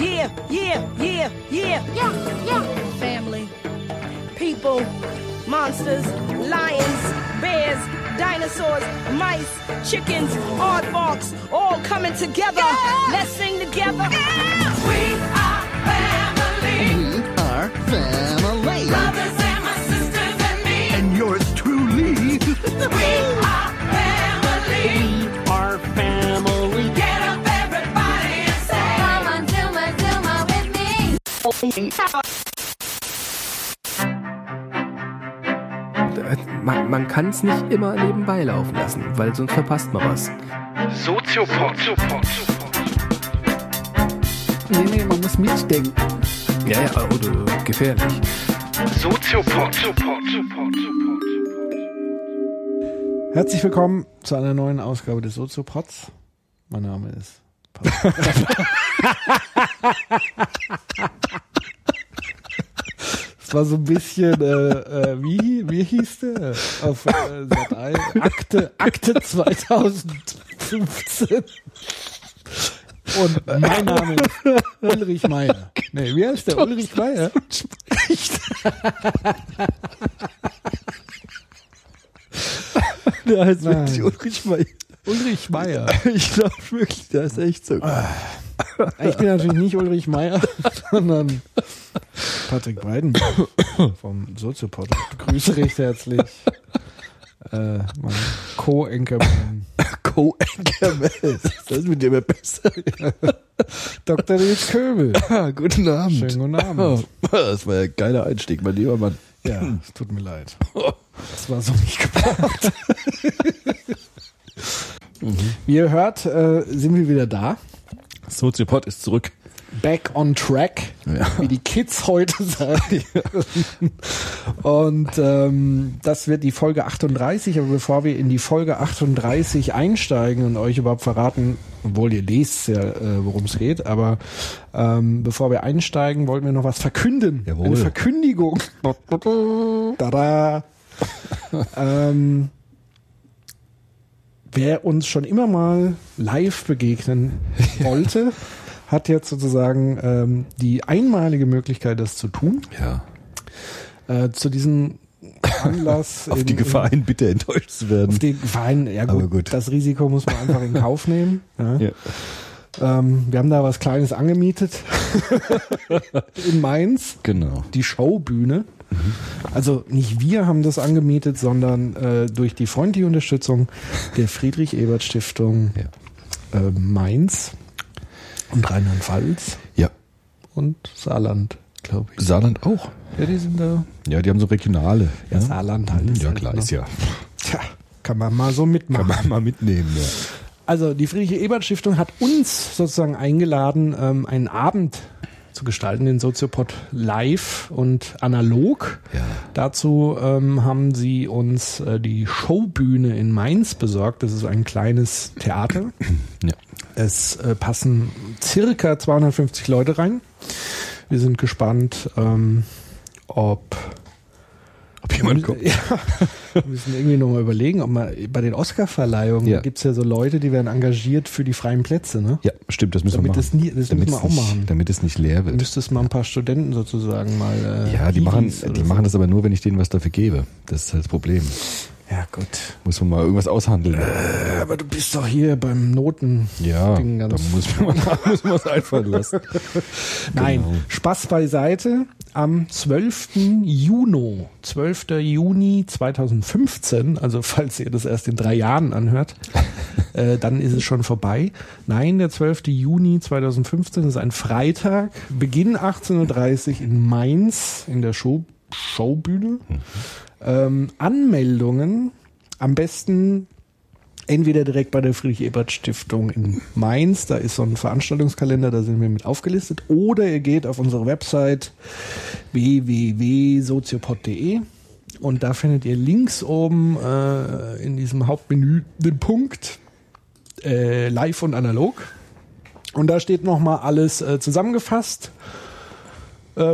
Yeah, yeah, yeah, yeah. Yeah, yeah. Family, people, monsters, lions, bears, dinosaurs, mice, chickens, aardvarks, all coming together. Let's sing together. We are family. We are family. Man, man kann es nicht immer nebenbei laufen lassen, weil sonst verpasst man was. Soziopod. Nee, nee, man muss mitdenken. Ja, ja, oder gefährlich. Soziopod. Herzlich willkommen zu einer neuen Ausgabe des Soziopods. Mein Name ist Patrick. Es war so ein bisschen, äh, äh, wie, wie hieß der? Auf äh, Sat 1. Akte, Akte 2015. Und mein Name ist Ulrich Meier. Nee, wie heißt der? Ulrich Meier? Der heißt Nein. wirklich Ulrich Meier. Ulrich Meier. Ich glaube wirklich, der ist echt so. Ich bin natürlich nicht Ulrich Meier, sondern Patrick Breiden vom Soziopod. Ich begrüße recht herzlich äh, mein Co-Enkermann Co-Anchorman. Das ist mit dem ja besser. Dr. Nils Köbel. Ah, guten Abend. Schönen guten Abend. Oh, das war ja ein geiler Einstieg, mein lieber Mann. Ja, es tut mir leid. Das war so nicht geplant. Wie ihr hört, äh, sind wir wieder da. Soziopod ist zurück. Back on track, Ja. wie die Kids heute sagen. Und ähm, das wird die Folge 38. Aber bevor wir in die Folge 38 einsteigen und euch überhaupt verraten, obwohl ihr lest ja, äh, worum es geht, aber ähm, bevor wir einsteigen, wollten wir noch was verkünden. Jawohl. Eine Verkündigung. Tada! ähm, wer uns schon immer mal live begegnen wollte, hat jetzt sozusagen ähm, die einmalige Möglichkeit, das zu tun. Ja. Äh, zu diesem Anlass. Auf in- die Gefahr hin, bitte enttäuscht zu werden. Auf die Gefahr hin, ja gut, gut. das Risiko muss man einfach in Kauf nehmen. Ja. Ja. Ähm, wir haben da was Kleines angemietet in Mainz, Genau. die Showbühne. Also nicht wir haben das angemietet, sondern äh, durch die freundliche Unterstützung der Friedrich-Ebert-Stiftung Ja. äh, Mainz und Rheinland-Pfalz Ja. und Saarland, glaube ich. Saarland auch. Ja, die sind da. Ja, die haben so regionale. Ja, Saarland halt. ist Ja, halt, klar, ne? ist ja. Tja, kann man mal so mitmachen. Kann man mal mitnehmen, ja. Also die Friedrich-Ebert-Stiftung hat uns sozusagen eingeladen, ähm, einen Abend zu gestalten, den Soziopod live und analog. Ja. Dazu ähm, haben sie uns äh, die Showbühne in Mainz besorgt. Das ist ein kleines Theater. Ja. Es äh, passen circa 250 Leute rein. Wir sind gespannt, ähm, ob Ob jemand kommt. ja, wir müssen irgendwie nochmal überlegen, ob man bei den Oscar-Verleihungen Ja. gibt es ja so Leute, die werden engagiert für die freien Plätze, ne? Ja, stimmt, das müssen Damit wir machen. es nie- das damit müssen wir es auch nicht, machen. Damit es nicht leer wird. müsstest mal ein paar Studenten sozusagen mal. Äh, Ja, die machen, die so. machen das aber nur, wenn ich denen was dafür gebe. Das ist halt das Problem. Ja, gut. Muss man mal irgendwas aushandeln. Äh, aber du bist doch hier beim Noten. ja, Ding da ganz- muss man, muss man es einfallen lassen. Nein, Genau. Spaß beiseite. Am 12. Juni, 12. Juni 2015, also falls ihr das erst in drei Jahren anhört, äh, dann ist es schon vorbei. Nein, der 12. Juni 2015 ist ein Freitag, Beginn 18.30 Uhr in Mainz in der Show, Showbühne. Ähm, Anmeldungen am besten entweder direkt bei der Friedrich-Ebert-Stiftung in Mainz, da ist so ein Veranstaltungskalender, da sind wir mit aufgelistet, oder ihr geht auf unsere Website www.soziopod.de und da findet ihr links oben äh, in diesem Hauptmenü den Punkt äh, live und analog. Und da steht nochmal alles äh, zusammengefasst,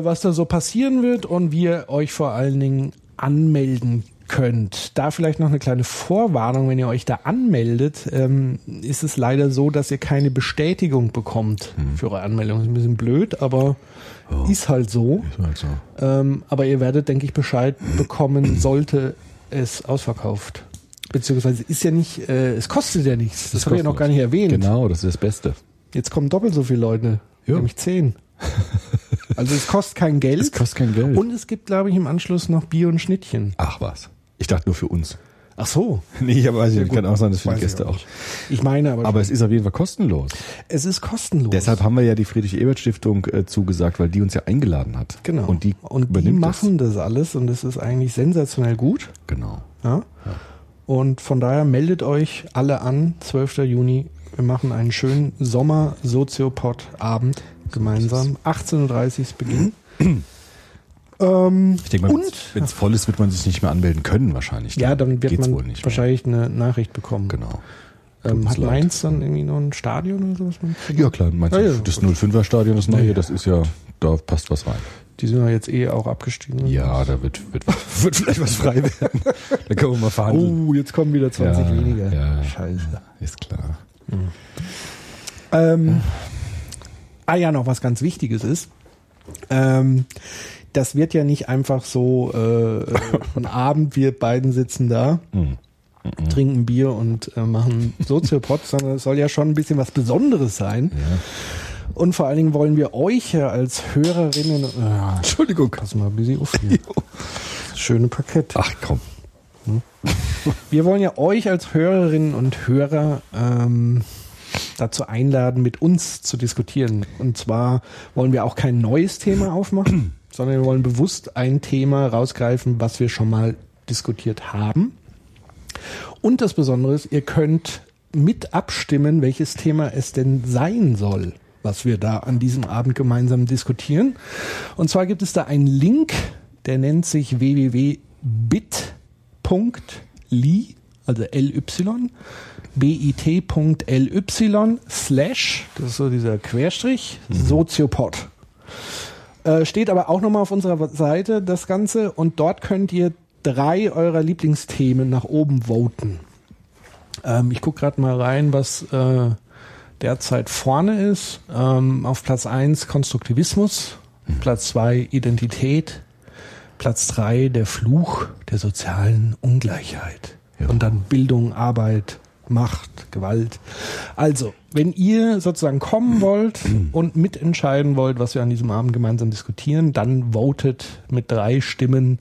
was da so passieren wird und wie ihr euch vor allen Dingen anmelden könnt. Da vielleicht noch eine kleine Vorwarnung, wenn ihr euch da anmeldet, ähm, ist es leider so, dass ihr keine Bestätigung bekommt für eure Anmeldung. Ist ein bisschen blöd, aber ist halt so. Ist halt so. Ähm, aber ihr werdet, denke ich, Bescheid bekommen, sollte es ausverkauft. Beziehungsweise ist ja nicht, äh, es kostet ja nichts. Das, habe ich ja noch gar nicht erwähnt. Genau, das ist das Beste. Jetzt kommen doppelt so viele Leute, Ja. nämlich zehn. Also es kostet kein Geld. Es kostet kein Geld. Und es gibt, glaube ich, im Anschluss noch Bier und Schnittchen. Ach was. Ich dachte nur für uns. Ach so. Nee, aber weiß ich gut. Kann auch sein, dass für die Gäste auch. Ich meine aber, Aber es ist auf jeden Fall kostenlos. es ist kostenlos. Deshalb haben wir ja die Friedrich-Ebert-Stiftung äh, zugesagt, weil die uns ja eingeladen hat. genau. Und die, und die machen das. alles und das ist eigentlich sensationell gut. Das. Genau. Ja? Und von daher meldet euch alle an, 12. Juni. Wir machen einen schönen Sommer-Soziopod-Abend gemeinsam. 18.30 Uhr ist Beginn. ähm, Ich denke mal, wenn es voll ist, wird man sich nicht mehr anmelden können wahrscheinlich. ja, dann wird geht's man wohl nicht wahrscheinlich eine Nachricht bekommen. Genau. Ähm, hat leid. Mainz dann irgendwie noch ein Stadion oder sowas? Ja klar, meinst Ah, du, ja, das gut. 05er Stadion, das neue, Ja, ja. das ist ja, da passt was rein. Die sind ja jetzt eh auch abgestiegen. Ja, da wird, wird, wird vielleicht was frei werden. da können wir mal verhandeln. Oh, jetzt kommen wieder 20 Ja, weniger. ja. Scheiße. Ist klar. Ähm, ah ja, noch was ganz Wichtiges ist. Ähm, das wird ja nicht einfach so äh, ein Abend, wir beiden sitzen da, Mhm. trinken Bier und äh, machen Soziopod, sondern es soll ja schon ein bisschen was Besonderes sein. Und vor allen Dingen wollen wir euch ja als Hörerinnen, äh, Entschuldigung. pass mal ein bisschen auf hier. Schöne Parkett. Ach komm. Wir wollen ja euch als Hörerinnen und Hörer ähm, dazu einladen, mit uns zu diskutieren. Und zwar wollen wir auch kein neues Thema aufmachen, sondern wir wollen bewusst ein Thema rausgreifen, was wir schon mal diskutiert haben. Und das Besondere ist, ihr könnt mit abstimmen, welches Thema es denn sein soll, was wir da an diesem Abend gemeinsam diskutieren. Und zwar gibt es da einen Link, der nennt sich www.bit.ly, also ly, bit.ly slash, das ist so dieser Querstrich, Soziopod. Äh, steht aber auch nochmal auf unserer Seite das Ganze und dort könnt ihr drei eurer Lieblingsthemen nach oben voten. Ähm, ich gucke gerade mal rein, was äh, derzeit vorne ist. Ähm, auf Platz 1 Konstruktivismus, Platz 2 Identität, Platz 3 der Fluch der sozialen Ungleichheit. Ja. Und dann Bildung, Arbeit, Macht, Gewalt. Also, wenn ihr sozusagen kommen wollt und mitentscheiden wollt, was wir an diesem Abend gemeinsam diskutieren, dann votet mit drei Stimmen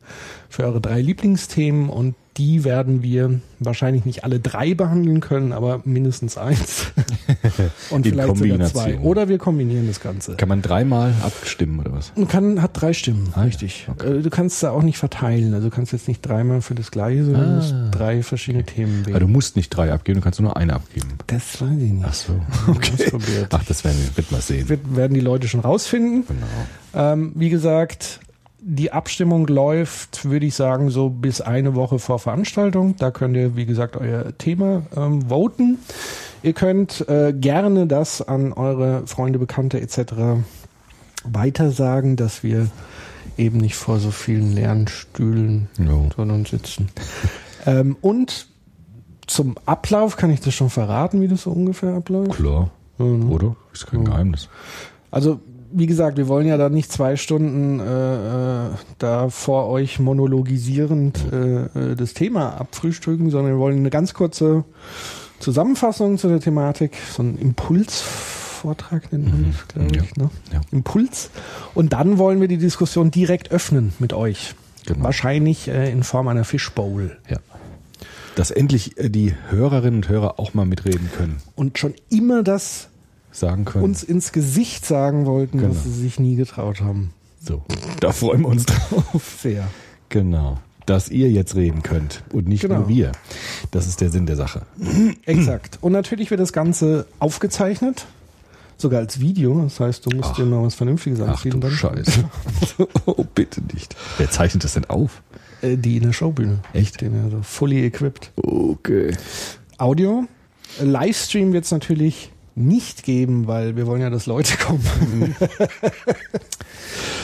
für eure drei Lieblingsthemen und die werden wir wahrscheinlich nicht alle drei behandeln können, aber mindestens eins. und In vielleicht sogar zwei. Oder wir kombinieren das Ganze. Kann man dreimal abstimmen oder was? Man kann, hat drei Stimmen, Ah, richtig. Okay. Äh, Du kannst da auch nicht verteilen. Also du kannst jetzt nicht dreimal für das Gleiche, sondern du musst Ah. drei verschiedene Themen Aber wählen. du musst nicht drei abgeben, du kannst nur eine abgeben. das weiß ich nicht. Ach so. Okay. Ach, das werden wir, wird mal sehen. Wird, werden die Leute schon rausfinden. Genau. Ähm, wie gesagt, die Abstimmung läuft, würde ich sagen, so bis eine Woche vor Veranstaltung. Da könnt ihr, wie gesagt, euer Thema ähm, voten. Ihr könnt äh, gerne das an eure Freunde, Bekannte etc. weitersagen, dass wir eben nicht vor so vielen leeren Stühlen Jo. sondern sitzen. ähm, und zum Ablauf kann ich das schon verraten, wie das so ungefähr abläuft. Klar. Mhm. Oder? Ist kein Geheimnis. Also, wie gesagt, wir wollen ja da nicht zwei Stunden äh, äh, da vor euch monologisierend äh, äh, das Thema abfrühstücken, sondern wir wollen eine ganz kurze Zusammenfassung zu der Thematik, so ein Impulsvortrag nennt man das, glaube Ja. ich. Ne? Ja. Impuls. Und dann wollen wir die Diskussion direkt öffnen mit euch. Genau. Wahrscheinlich äh, in Form einer Fishbowl. Ja. Dass endlich äh, die Hörerinnen und Hörer auch mal mitreden können, Und schon immer das sagen können. uns ins Gesicht sagen wollten, Genau. was sie sich nie getraut haben. so. Da freuen wir uns drauf. Sehr. Genau. Dass ihr jetzt reden könnt und nicht Genau. nur wir. Das ist der Sinn der Sache. Exakt. Und natürlich wird das Ganze aufgezeichnet. Sogar als Video. Das heißt, du musst Ach. dir mal was Vernünftiges Ach anziehen. du dann. Scheiße. oh, bitte nicht. Wer zeichnet das denn auf? Äh, die in der Showbühne. Echt? Den also fully equipped. Okay. Audio. Livestream wird es natürlich nicht geben, weil wir wollen ja, dass Leute kommen.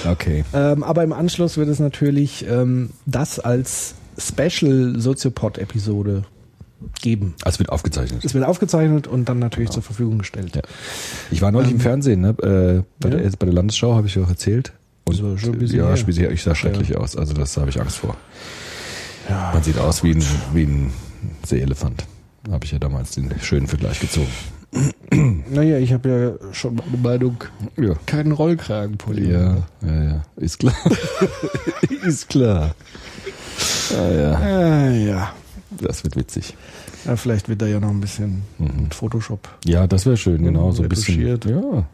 Okay. ähm, aber im Anschluss wird es natürlich ähm, das als Special-Soziopod-Episode geben. Also wird aufgezeichnet. Es wird aufgezeichnet und dann natürlich zur Verfügung gestellt. Ja. Ich war neulich im Fernsehen, ne? Äh, bei, ja? der, bei der Landesschau habe ich ja auch erzählt. Und So, schon ja, her. ich sah schrecklich aus. Also das habe ich Angst vor. Man sieht aus wie ein, wie ein Seeelefant. Habe ich ja damals den schönen Vergleich gezogen. Naja, ich habe ja schon meine Meinung, Ja. keinen Rollkragenpulli. Ja, ja, ja. Ist klar. ist klar. Ah, ja, Äh, ja. das wird witzig. ja. Vielleicht wird da ja noch ein bisschen mit Photoshop. Ja, das wäre schön, genau. So ein bisschen. Ja,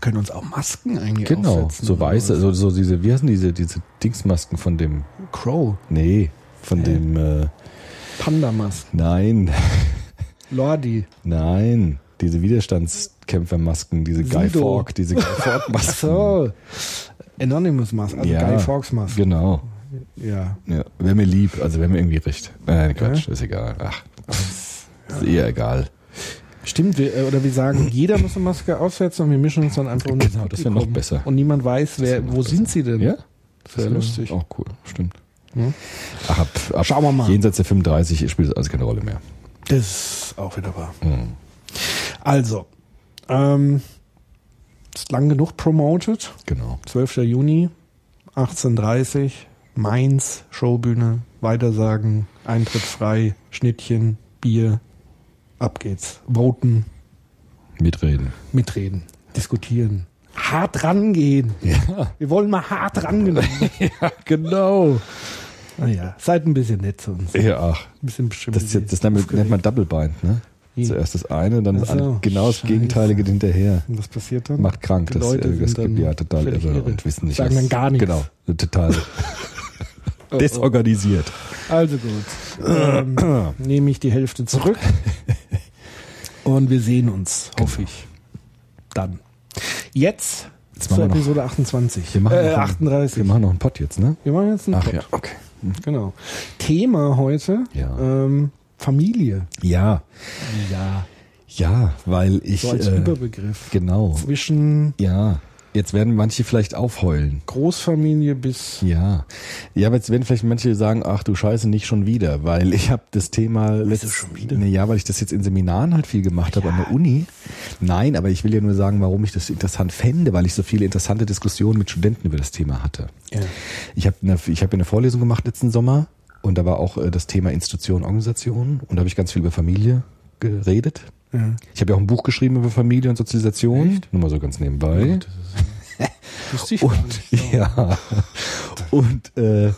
können uns auch Masken eigentlich genau. aufsetzen. So weiße, so, so diese, wie heißen diese, diese Dingsmasken von dem, Crow, nee, von dem, äh, Panda-Masken, nein, Lordi. nein, diese Widerstandskämpfermasken, diese Guy. Fawkes, diese Guy Fawkes Masken. So. Anonymous Mask, also Guy Fawkes Mask. Genau. Ja. Ja, wäre mir lieb, also wäre mir irgendwie recht. Nein, Quatsch, ist egal. Ach, ist eher egal. Stimmt, wir, äh, oder wir sagen, jeder muss eine Maske aufsetzen und wir mischen uns dann einfach um Genau, das wär noch besser. Und niemand weiß, wer, wo besser. sind sie denn? Ja? Das wäre lustig. Auch cool, stimmt. Ja. Ach, ab, ab Schauen wir mal. Jenseits der 35 spielt das alles keine Rolle mehr. Das ist auch wieder wahr. Mhm. Also, ähm, ist lang genug promoted. Genau. 12. Juni, 18.30 Mainz, Showbühne, Weitersagen, Eintritt frei, Schnittchen, Bier, ab geht's. Voten, Mitreden. mitreden, diskutieren, hart rangehen. Ja, Wir wollen mal hart rangehen. genau. Naja, seid ein bisschen nett zu uns. Ein Ja, ach. bisschen bestimmt. Das, jetzt- das nennt, man- nennt man Double Bind, ne? Zuerst das eine, dann das Ach so, andere. Genau das scheiße. Gegenteilige hinterher. Und was passiert dann? Macht krank, Die das, Leute äh, das gibt ja total irre irre. und wissen nicht. Sagen was- dann gar nichts. Genau, total desorganisiert. Also gut. Ähm, nehme ich die Hälfte zurück. Und wir sehen uns, hoffe ich. Dann. Jetzt, Jetzt zur wir noch- Episode 28. Wir machen, äh, noch einen- 38. wir machen noch einen Pott jetzt, ne? Wir machen jetzt einen Ach Pod. ja, okay. Genau. Thema heute, Ja. ähm, Familie. Ja, Ja. ja, weil ich. So als äh, Überbegriff. genau. Zwischen Ja, jetzt werden manche vielleicht aufheulen. Großfamilie bis Ja. Ja, aber jetzt werden vielleicht manche sagen, ach du Scheiße, nicht schon wieder, weil ich habe das Thema letztes schon wieder? Nee, ja, weil ich das jetzt in Seminaren halt viel gemacht habe an der Uni. Nein, aber ich will ja nur sagen, warum ich das interessant fände, weil ich so viele interessante Diskussionen mit Studenten über das Thema hatte. Ja. Ich habe eine, ich eine Vorlesung gemacht letzten Sommer und da war auch äh, das Thema Institution, Organisation und da habe ich ganz viel über Familie geredet. Ja. Ich habe ja auch ein Buch geschrieben über Familie und Sozialisation, nur mal so ganz nebenbei. Gar Und ja, und äh,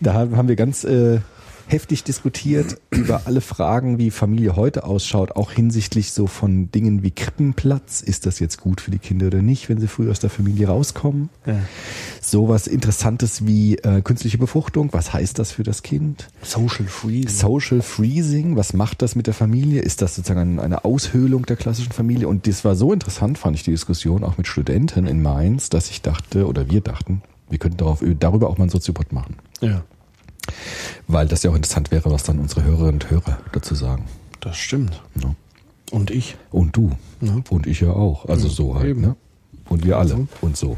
da haben wir ganz äh, heftig diskutiert über alle Fragen, wie Familie heute ausschaut, auch hinsichtlich so von Dingen wie Krippenplatz. Ist das jetzt gut für die Kinder oder nicht, wenn sie früh aus der Familie rauskommen? Ja. Sowas Interessantes wie äh, künstliche Befruchtung. Was heißt das für das Kind? Social Freeze. Social Freezing, was macht das mit der Familie? Ist das sozusagen eine Aushöhlung der klassischen Familie? Und das war so interessant, fand ich die Diskussion auch mit Studenten in Mainz, dass ich dachte, oder wir dachten, wir könnten darauf, darüber auch mal einen Soziopod machen. Ja, Weil das ja auch interessant wäre, was dann unsere Hörerinnen und Hörer dazu sagen. das stimmt. Ja. Und ich. Und du. Ja. Und ich ja auch. Also so halt. eben. Ne? Und wir alle. Also. Und so.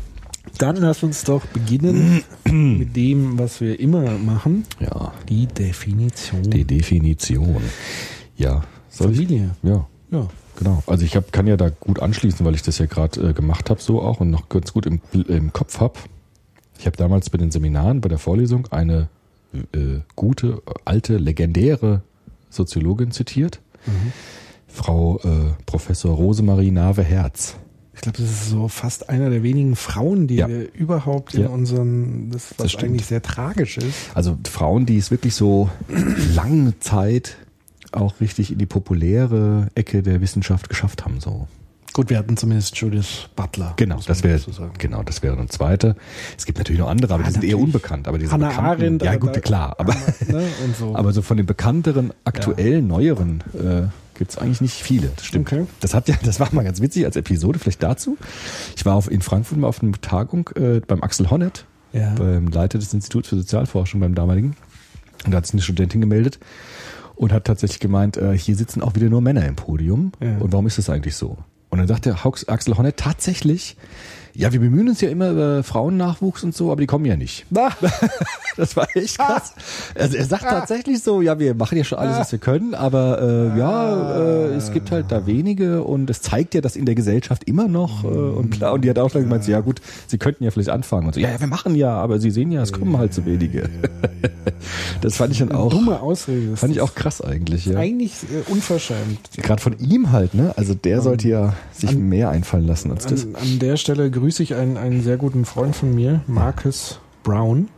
Dann lass uns doch beginnen mit dem, was wir immer machen. Ja. Die Definition. Die Definition. Ja. Soll ich? Familie. Ja. Ja. Genau. Also ich hab, kann ja da gut anschließen, weil ich das ja gerade äh, gemacht habe so auch und noch ganz gut im, im Kopf habe. Ich habe damals bei den Seminaren, bei der Vorlesung eine äh, gute, alte, legendäre Soziologin zitiert. Frau äh, Professor Rosemarie Nave-Herz. Ich glaube, das ist so fast einer der wenigen Frauen, die Ja. wir überhaupt in Ja. unseren, das, was Das eigentlich sehr tragisch ist. Also Frauen, die es wirklich so lange Zeit auch richtig in die populäre Ecke der Wissenschaft geschafft haben. So. Gut, wir hatten zumindest Judith Butler. Genau, man das wäre sagen. genau, das wäre eine zweite. Es gibt natürlich noch andere, aber Ja, die sind eher unbekannt. Aber diese Hannah bekannten, Arendt. ja gut, klar. Aber ne, und so. aber so von den bekannteren, aktuellen, neueren äh, gibt es eigentlich nicht viele. Das stimmt. Okay. Das hat ja, das war mal ganz witzig als Episode vielleicht dazu. Ich war auf, in Frankfurt mal auf einer Tagung äh, beim Axel Honneth, Ja. beim Leiter des Instituts für Sozialforschung beim damaligen. Und da hat sich eine Studentin gemeldet und hat tatsächlich gemeint, äh, hier sitzen auch wieder nur Männer im Podium. Ja. Und warum ist das eigentlich so? Und dann sagt Haux- Axel Honneth tatsächlich, Ja, wir bemühen uns ja immer über Frauennachwuchs und so, aber die kommen ja nicht. Na, Das war echt krass. Also er sagt tatsächlich so, ja, wir machen ja schon alles, was wir können, aber äh, ja, äh, es gibt halt da wenige und es zeigt ja, dass in der Gesellschaft immer noch äh, und klar, und die hat auch dann gemeint, so, ja gut, sie könnten ja vielleicht anfangen und so, ja, ja, wir machen ja, aber sie sehen ja, es kommen halt so wenige. Das fand ich dann auch, dumme Ausrede. Das fand ich auch krass eigentlich, ja. Eigentlich äh, unverschämt. Gerade von ihm halt, ne? Also der sollte ja sich mehr einfallen lassen als das. An, an der Stelle grüße ich einen, einen sehr guten Freund von mir, Marcus Brown.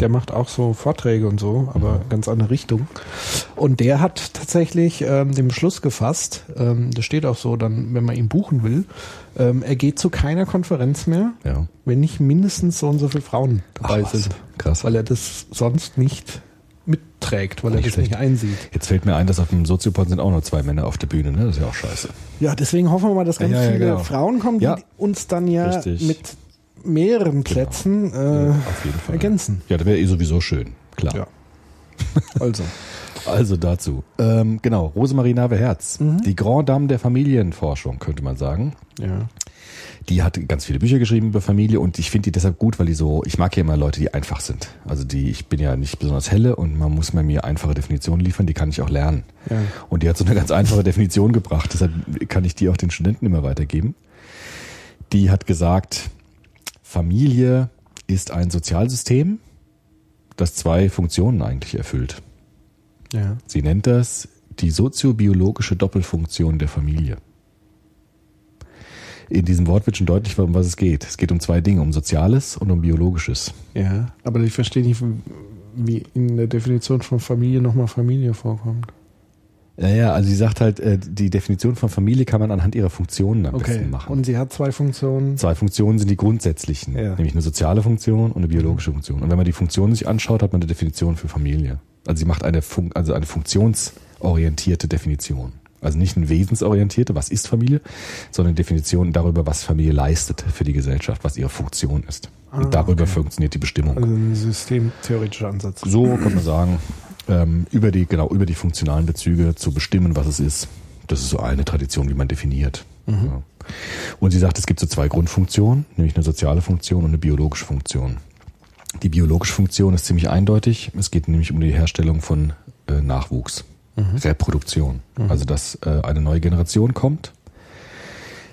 Der macht auch so Vorträge und so, aber ganz andere Richtung. Und der hat tatsächlich ähm, den Beschluss gefasst, ähm, das steht auch so, dann, wenn man ihn buchen will, ähm, er geht zu keiner Konferenz mehr, Ja. wenn nicht mindestens so und so viele Frauen dabei Ach, sind. Krass. Weil er das sonst nicht mitträgt, weil er Nicht das nicht einsieht. Jetzt fällt mir ein, dass auf dem Soziopod sind auch nur zwei Männer auf der Bühne, ne? Das ist ja auch scheiße. Ja, deswegen hoffen wir mal, dass ganz Ja, ja, viele genau. Frauen kommen, die Ja. uns dann ja Richtig. mit mehreren Plätzen äh, Auf jeden Fall. ergänzen. Ja, das wäre eh sowieso schön, klar. Ja. Also. Also dazu. Ähm, genau, Rosemarie Nave-Herz. Die Grand Dame der Familienforschung, könnte man sagen. Ja. Die hat ganz viele Bücher geschrieben über Familie und ich finde die deshalb gut, weil die so, ich mag ja immer Leute, die einfach sind. Also die, ich bin ja nicht besonders helle und man muss mir mir einfache Definitionen liefern, die kann ich auch lernen. Ja. Und die hat so eine ganz einfache Definition gebracht, deshalb kann ich die auch den Studenten immer weitergeben. Die hat gesagt, Familie ist ein Sozialsystem, das zwei Funktionen eigentlich erfüllt. Ja. Sie nennt das die soziobiologische Doppelfunktion der Familie. In diesem Wort wird schon deutlich, um was es geht. Es geht um zwei Dinge, um Soziales und um Biologisches. Ja. Aber ich verstehe nicht, wie in der Definition von Familie nochmal Familie vorkommt. Naja, also sie sagt halt, äh, die Definition von Familie kann man anhand ihrer Funktionen am Okay. besten machen. Und sie hat zwei Funktionen. Zwei Funktionen sind die grundsätzlichen, Ja. nämlich eine soziale Funktion und eine biologische Funktion. Und wenn man die Funktionen sich anschaut, hat man eine Definition für Familie. Also sie macht eine, Fun also eine funktionsorientierte Definition. Also nicht eine wesensorientierte, was ist Familie, sondern eine Definition darüber, was Familie leistet für die Gesellschaft, was ihre Funktion ist. Und darüber funktioniert die Bestimmung. Also ein systemtheoretischer Ansatz. So kann man sagen, ähm, über die, genau, über die funktionalen Bezüge zu bestimmen, was es ist. Das ist so eine Tradition, wie man definiert. Ja. Und sie sagt, es gibt so zwei Grundfunktionen, nämlich eine soziale Funktion und eine biologische Funktion. Die biologische Funktion ist ziemlich eindeutig. Es geht nämlich um die Herstellung von äh, Nachwuchs, Reproduktion. Also, dass äh, eine neue Generation kommt.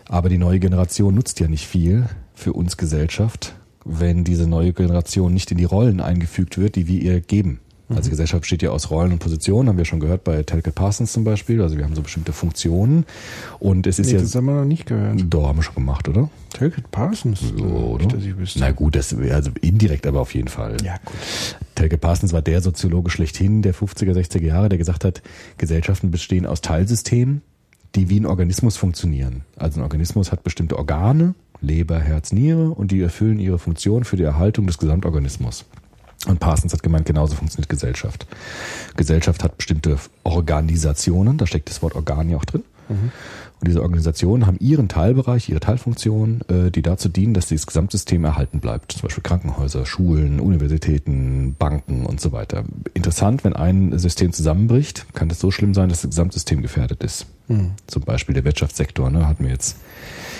Aber die neue Generation nutzt ja nicht viel für uns Gesellschaft, wenn diese neue Generation nicht in die Rollen eingefügt wird, die wir ihr geben. Also Gesellschaft besteht ja aus Rollen und Positionen, haben wir schon gehört bei Telke Parsons zum Beispiel. Also wir haben so bestimmte Funktionen und es ist Nee, ja, das haben wir noch nicht gehört. da haben wir schon gemacht, oder? Telkit Parsons. So, äh, oder? nicht, dass ich wüsste. Na gut, das also indirekt, aber auf jeden Fall. Ja, gut. Telke Parsons war der Soziologe schlechthin der 50er, 60er Jahre, der gesagt hat, Gesellschaften bestehen aus Teilsystemen, die wie ein Organismus funktionieren. Also ein Organismus hat bestimmte Organe, Leber, Herz, Niere, und die erfüllen ihre Funktion für die Erhaltung des Gesamtorganismus. Und Parsons hat gemeint, genauso funktioniert Gesellschaft. Gesellschaft hat bestimmte Organisationen, da steckt das Wort Organ ja auch drin. Und diese Organisationen haben ihren Teilbereich, ihre Teilfunktion, äh, die dazu dienen, dass dieses Gesamtsystem erhalten bleibt. Zum Beispiel Krankenhäuser, Schulen, Universitäten, Banken und so weiter. Interessant, wenn ein System zusammenbricht, kann das so schlimm sein, dass das Gesamtsystem gefährdet ist. Zum Beispiel der Wirtschaftssektor, ne, hatten wir jetzt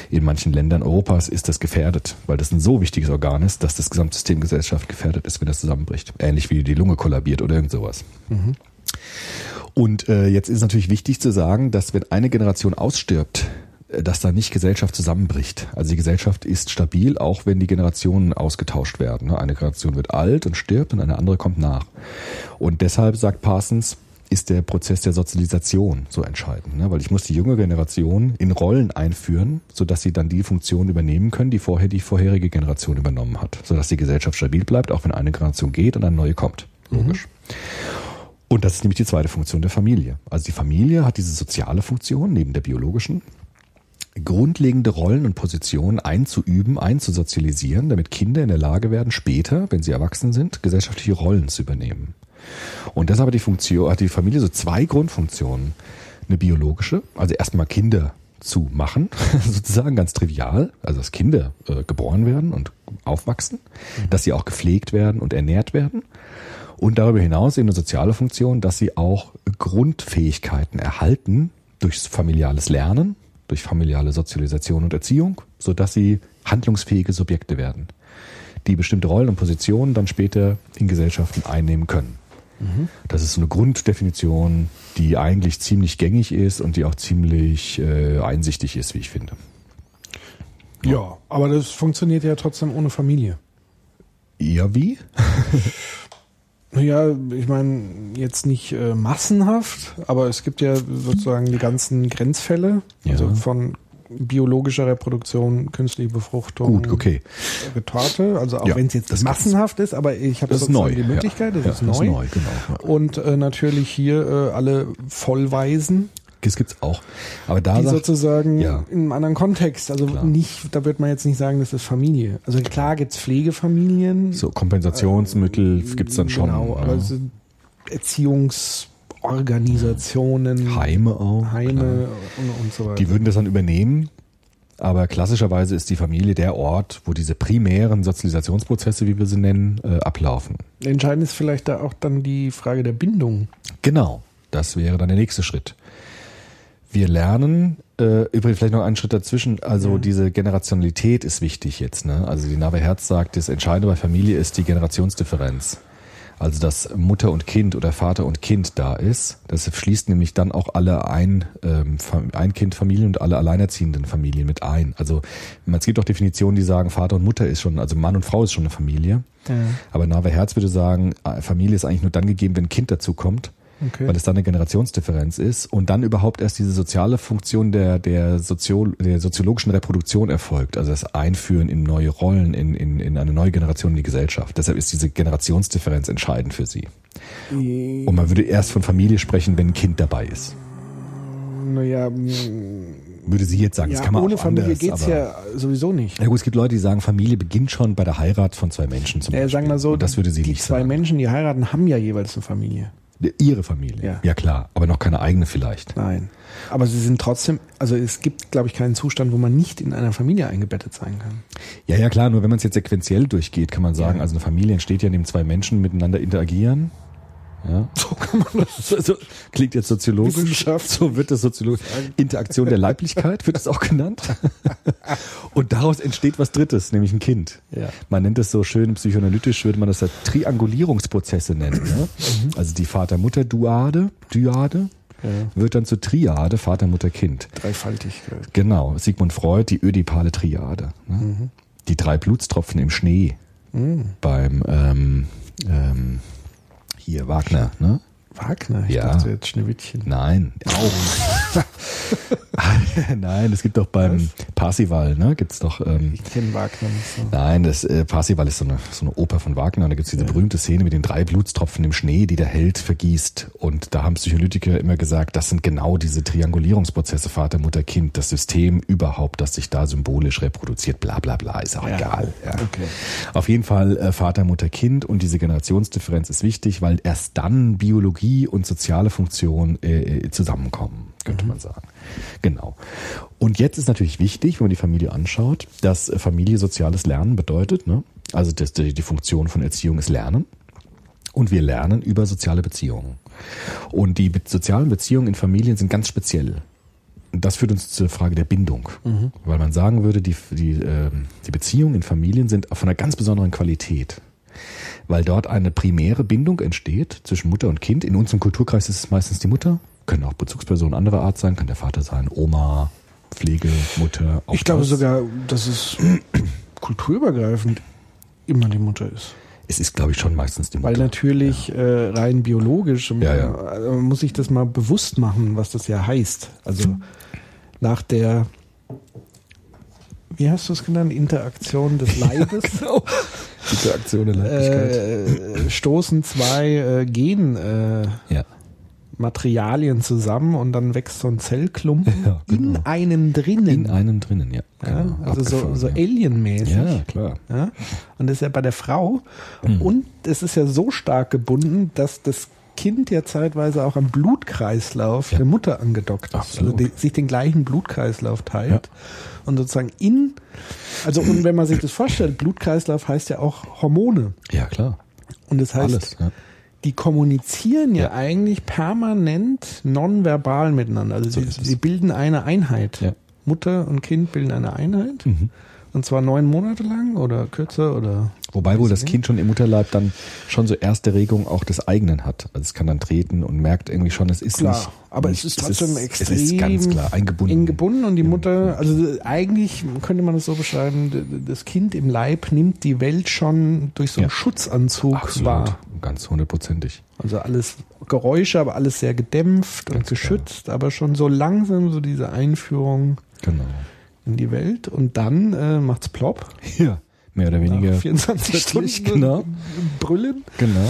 in manchen Ländern Europas ist das gefährdet, weil das ein so wichtiges Organ ist, dass das Gesamtsystem Gesellschaft gefährdet ist, wenn das zusammenbricht. Ähnlich wie die Lunge kollabiert oder irgend sowas. Und äh, jetzt ist natürlich wichtig zu sagen, dass wenn eine Generation ausstirbt, äh, dass da nicht Gesellschaft zusammenbricht. Also die Gesellschaft ist stabil, auch wenn die Generationen ausgetauscht werden. ne? Eine Generation wird alt und stirbt und eine andere kommt nach. Und deshalb sagt Parsons, ist der Prozess der Sozialisation so entscheidend, ne? weil ich muss die junge Generation in Rollen einführen, sodass sie dann die Funktion übernehmen können, die vorher die vorherige Generation übernommen hat, sodass die Gesellschaft stabil bleibt, auch wenn eine Generation geht und eine neue kommt. Logisch. Und das ist nämlich die zweite Funktion der Familie. Also die Familie hat diese soziale Funktion neben der biologischen, grundlegende Rollen und Positionen einzuüben, einzusozialisieren, damit Kinder in der Lage werden, später, wenn sie erwachsen sind, gesellschaftliche Rollen zu übernehmen. Und deshalb hat die Funktion, hat die Familie so zwei Grundfunktionen. Eine biologische, also erstmal Kinder zu machen, sozusagen ganz trivial, also dass Kinder äh, geboren werden und aufwachsen, dass sie auch gepflegt werden und ernährt werden. Und darüber hinaus eben eine soziale Funktion, dass sie auch Grundfähigkeiten erhalten durch familiales Lernen, durch familiale Sozialisation und Erziehung, sodass sie handlungsfähige Subjekte werden, die bestimmte Rollen und Positionen dann später in Gesellschaften einnehmen können. Das ist so eine Grunddefinition, die eigentlich ziemlich gängig ist und die auch ziemlich äh, einsichtig ist, wie ich finde. Ja, aber das funktioniert ja trotzdem ohne Familie. Ja, wie? Ja, ich meine, jetzt nicht äh, massenhaft, aber es gibt ja sozusagen die ganzen Grenzfälle, Ja. also von biologischer Reproduktion, künstliche Befruchtung, Gut, okay. Retorte, also auch Ja, wenn es jetzt das massenhaft ist, aber ich habe sozusagen neu. die ja. Möglichkeit, das ja, ist neu. Das ist neu, genau. Und äh, natürlich hier äh, alle Vollweisen, Das gibt's auch. Aber da die sagt, sozusagen ja. in einem anderen Kontext, also Klar. nicht, da wird man jetzt nicht sagen, das ist Familie. Also klar gibt's Pflegefamilien, so Kompensationsmittel gibt's dann schon. genau, aber ja. es sind Erziehungsorganisationen, Heime auch. Heime klar. und, und so weiter. Die würden das dann übernehmen. Aber klassischerweise ist die Familie der Ort, wo diese primären Sozialisationsprozesse, wie wir sie nennen, äh, ablaufen. Entscheidend ist vielleicht da auch dann die Frage der Bindung. Genau, das wäre dann der nächste Schritt. Wir lernen, äh, übrigens vielleicht noch einen Schritt dazwischen, also diese Generationalität ist wichtig jetzt. Ne? Also die Nave Herz sagt, das Entscheidende bei Familie ist die Generationsdifferenz. Also dass Mutter und Kind oder Vater und Kind da ist. Das schließt nämlich dann auch alle ein, ähm, Fam- Ein-Kind-Familien und alle alleinerziehenden Familien mit ein. Also es gibt auch Definitionen, die sagen, Vater und Mutter ist schon, also Mann und Frau ist schon eine Familie. Aber Nave Herz würde sagen, äh, Familie ist eigentlich nur dann gegeben, wenn ein Kind dazu kommt Okay. weil es dann eine Generationsdifferenz ist und dann überhaupt erst diese soziale Funktion der, der, Sozio, der soziologischen Reproduktion erfolgt, also das Einführen in neue Rollen, in, in, in eine neue Generation in die Gesellschaft. Deshalb ist diese Generationsdifferenz entscheidend für sie. Und man würde erst von Familie sprechen, wenn ein Kind dabei ist. Naja, Würde sie jetzt sagen, ja, das kann man ohne auch Familie anders, geht's ja sowieso nicht. Ja gut, es gibt Leute, die sagen, Familie beginnt schon bei der Heirat von zwei Menschen zum Äh, Beispiel. sagen wir so, Und das würde sie die nicht zwei sagen. Menschen, die heiraten, haben ja jeweils eine Familie. Ihre Familie. Ja. ja klar, aber noch keine eigene vielleicht. Nein. Aber sie sind trotzdem, also es gibt, glaube ich, keinen Zustand, wo man nicht in einer Familie eingebettet sein kann. Ja, ja, klar, nur wenn man es jetzt sequenziell durchgeht, kann man sagen, Ja. also eine Familie entsteht ja, indem zwei Menschen miteinander interagieren. Ja. So kann man das. So, so, klingt jetzt soziologisch. So wird das soziologisch. Interaktion der Leiblichkeit wird es auch genannt. Und daraus entsteht was Drittes, nämlich ein Kind. Ja. Man nennt es so schön psychoanalytisch, würde man das ja Triangulierungsprozesse nennen. Ne? Also die Vater-Mutter-Duade, Dyade, wird dann zur Triade, Vater, Mutter, Kind. Dreifaltigkeit. Genau, Sigmund Freud, die ödipale Triade. Ne? Die drei Blutstropfen im Schnee beim ähm, ähm, hier Wagner. Ne? Wagner, ich Ja. dachte jetzt Schneewittchen. Nein, auch. Nein, es gibt doch beim Parsival, ne? Gibt's doch. Ähm, Ich kenne Wagner nicht so. Nein, das äh, Parsival ist so eine, so eine Oper von Wagner. Und da gibt's diese berühmte Szene mit den drei Blutstropfen im Schnee, die der Held vergießt. Und da haben Psycholytiker immer gesagt, das sind genau diese Triangulierungsprozesse Vater, Mutter, Kind, das System überhaupt, das sich da symbolisch reproduziert. Bla bla bla, ist auch Ja. egal. Ja. Okay. Auf jeden Fall äh, Vater, Mutter, Kind und diese Generationsdifferenz ist wichtig, weil erst dann Biologie und soziale Funktion äh, äh, zusammenkommen, könnte man sagen. Genau. Und jetzt ist natürlich wichtig, wenn man die Familie anschaut, dass äh, Familie soziales Lernen bedeutet. Ne? Also das, die, die Funktion von Erziehung ist Lernen. Und wir lernen über soziale Beziehungen. Und die sozialen Beziehungen in Familien sind ganz speziell. Das führt uns zur Frage der Bindung. Weil man sagen würde, die, die, ähm, die Beziehungen in Familien sind von einer ganz besonderen Qualität. Weil dort eine primäre Bindung entsteht zwischen Mutter und Kind. In unserem Kulturkreis ist es meistens die Mutter. Können auch Bezugspersonen anderer Art sein, kann der Vater sein, Oma, Pflege, Mutter. auch Ich glaube das. sogar, dass es kulturübergreifend immer die Mutter ist. Es ist, glaube ich, schon meistens die Mutter. Weil natürlich äh, rein biologisch Ja, ja. äh, man muss sich das mal bewusst machen, was das ja heißt. Also nach der, wie hast du es genannt, Interaktion des Leibes Interaktion der Leiblichkeit. äh, stoßen zwei äh, Genmaterialien ja. Zusammen und dann wächst so ein Zellklumpen Ja, genau. in einem drinnen. In einem drinnen, ja. ja, Genau, also so, abgefahren, so ja. alienmäßig. Ja, klar. Ja? Und das ist ja bei der Frau. Mhm. Und es ist ja so stark gebunden, dass das Kind ja zeitweise auch am Blutkreislauf Ja. der Mutter angedockt ist. Absolut. Also die, sich den gleichen Blutkreislauf teilt. Und sozusagen in, also und wenn man sich das vorstellt, Blutkreislauf heißt ja auch Hormone. Ja, klar. Und das heißt, Alles. Die kommunizieren ja, Ja. eigentlich permanent nonverbal miteinander. Also So sie, ist es. sie bilden eine Einheit. Ja. Mutter und Kind bilden eine Einheit. Und zwar neun Monate lang oder kürzer oder Wobei wohl das Kind schon im Mutterleib dann schon so erste Regungen auch des eigenen hat. Also es kann dann treten und merkt irgendwie schon, es ist klar. nicht. aber nicht, es ist trotzdem extrem Es ist ganz klar eingebunden. eng gebunden und die Mutter, also eigentlich könnte man es so beschreiben, das Kind im Leib nimmt die Welt schon durch so einen Ja. Schutzanzug Absolut. wahr. Ganz hundertprozentig. Also alles Geräusche, aber alles sehr gedämpft und Ganz geschützt, aber schon so langsam so diese Einführung Genau. in die Welt und dann äh, macht's plopp. Ja. Mehr oder weniger. Nach 24 Wirklich, Stunden genau. brüllen Genau.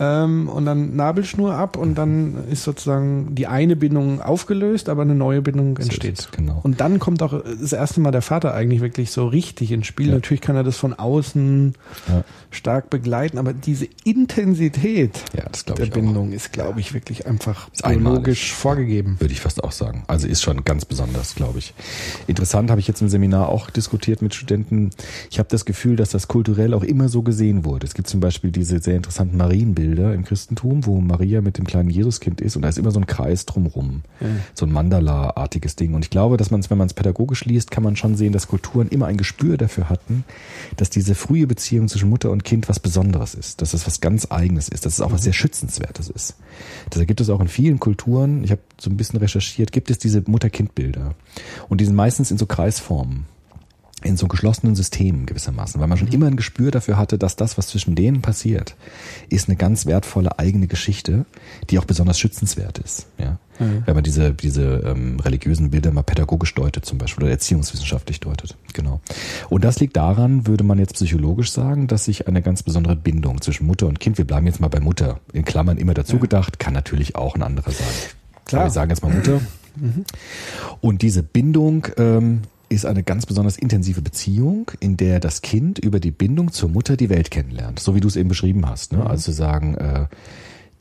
Ähm, und dann Nabelschnur ab und dann ist sozusagen die eine Bindung aufgelöst, aber eine neue Bindung entsteht. es, genau. Und dann kommt auch das erste Mal der Vater eigentlich wirklich so richtig ins Spiel. Ja. Natürlich kann er das von außen Ja. stark begleiten, aber diese Intensität Ja, der. Bindung ist, glaube ich, wirklich einfach biologisch vorgegeben. Würde ich fast auch sagen. Also ist schon ganz besonders, glaube ich. Interessant habe ich jetzt im Seminar auch diskutiert mit Studenten. Ich habe das Gefühl, dass das kulturell auch immer so gesehen wurde. Es gibt zum Beispiel diese sehr interessanten Marienbilder im Christentum, wo Maria mit dem kleinen Jesuskind ist und da ist immer so ein Kreis drumrum. So ein Mandala-artiges Ding. Und ich glaube, dass man es, wenn man es pädagogisch liest, kann man schon sehen, dass Kulturen immer ein Gespür dafür hatten, dass diese frühe Beziehung zwischen Mutter und Kind was Besonderes ist, dass es was ganz Eigenes ist, dass es auch was sehr Schützenswertes ist. Deshalb gibt es auch in vielen Kulturen, ich habe so ein bisschen recherchiert, gibt es diese Mutter-Kind-Bilder. Und die sind meistens in so Kreisformen in so geschlossenen Systemen gewissermaßen, weil man schon immer ein Gespür dafür hatte, dass das, was zwischen denen passiert, ist eine ganz wertvolle eigene Geschichte, die auch besonders schützenswert ist. Ja? Wenn man diese, diese ähm, religiösen Bilder mal pädagogisch deutet zum Beispiel oder erziehungswissenschaftlich deutet. Genau. Und das liegt daran, würde man jetzt psychologisch sagen, dass sich eine ganz besondere Bindung zwischen Mutter und Kind, wir bleiben jetzt mal bei Mutter, in Klammern immer dazu gedacht, kann natürlich auch ein anderer sein. Klar. Aber wir sagen jetzt mal Mutter. Und diese Bindung ähm, ist eine ganz besonders intensive Beziehung, in der das Kind über die Bindung zur Mutter die Welt kennenlernt. So wie du es eben beschrieben hast. Ne? Also zu sagen, äh,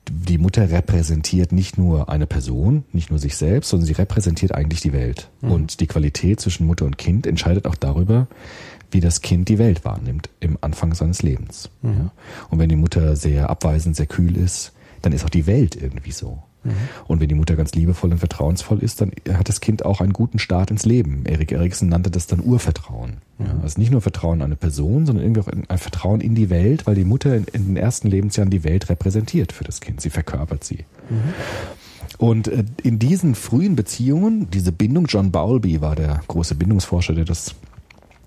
die Mutter repräsentiert nicht nur eine Person, nicht nur sich selbst, sondern sie repräsentiert eigentlich die Welt. Und die Qualität zwischen Mutter und Kind entscheidet auch darüber, wie das Kind die Welt wahrnimmt im Anfang seines Lebens. Ja? Und wenn die Mutter sehr abweisend, sehr kühl ist, dann ist auch die Welt irgendwie so. Und wenn die Mutter ganz liebevoll und vertrauensvoll ist, dann hat das Kind auch einen guten Start ins Leben. Erik Eriksen nannte das dann Urvertrauen. Ja, also nicht nur Vertrauen an eine Person, sondern irgendwie auch ein Vertrauen in die Welt, weil die Mutter in, in den ersten Lebensjahren die Welt repräsentiert für das Kind. Sie verkörpert sie. Und äh, in diesen frühen Beziehungen, diese Bindung, John Bowlby war der große Bindungsforscher, der das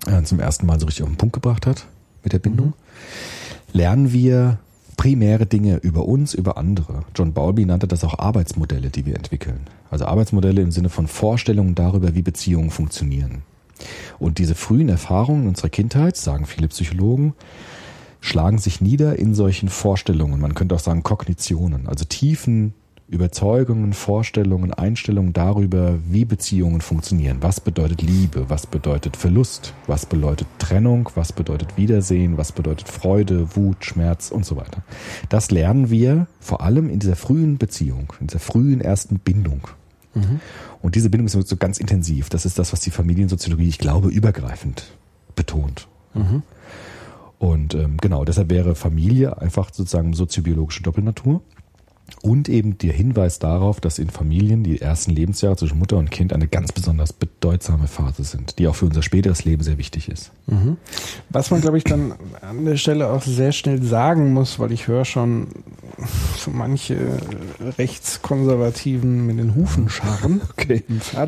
äh, zum ersten Mal so richtig auf den Punkt gebracht hat mit der Bindung, lernen wir primäre Dinge über uns, über andere. John Bowlby nannte das auch Arbeitsmodelle, die wir entwickeln. Also Arbeitsmodelle im Sinne von Vorstellungen darüber, wie Beziehungen funktionieren. Und diese frühen Erfahrungen unserer Kindheit, sagen viele Psychologen, schlagen sich nieder in solchen Vorstellungen. Man könnte auch sagen Kognitionen, also tiefen Überzeugungen, Vorstellungen, Einstellungen darüber, wie Beziehungen funktionieren. Was bedeutet Liebe? Was bedeutet Verlust? Was bedeutet Trennung? Was bedeutet Wiedersehen? Was bedeutet Freude, Wut, Schmerz und so weiter? Das lernen wir vor allem in dieser frühen Beziehung, in dieser frühen ersten Bindung. Und diese Bindung ist so ganz intensiv. Das ist das, was die Familiensoziologie, ich glaube, übergreifend betont. Und ähm, genau, deshalb wäre Familie einfach sozusagen soziobiologische Doppelnatur. Und eben der Hinweis darauf, dass in Familien die ersten Lebensjahre zwischen Mutter und Kind eine ganz besonders bedeutsame Phase sind, die auch für unser späteres Leben sehr wichtig ist. Was man, glaube ich, dann an der Stelle auch sehr schnell sagen muss, weil ich höre schon so manche Rechtskonservativen mit den Hufen scharren. Okay.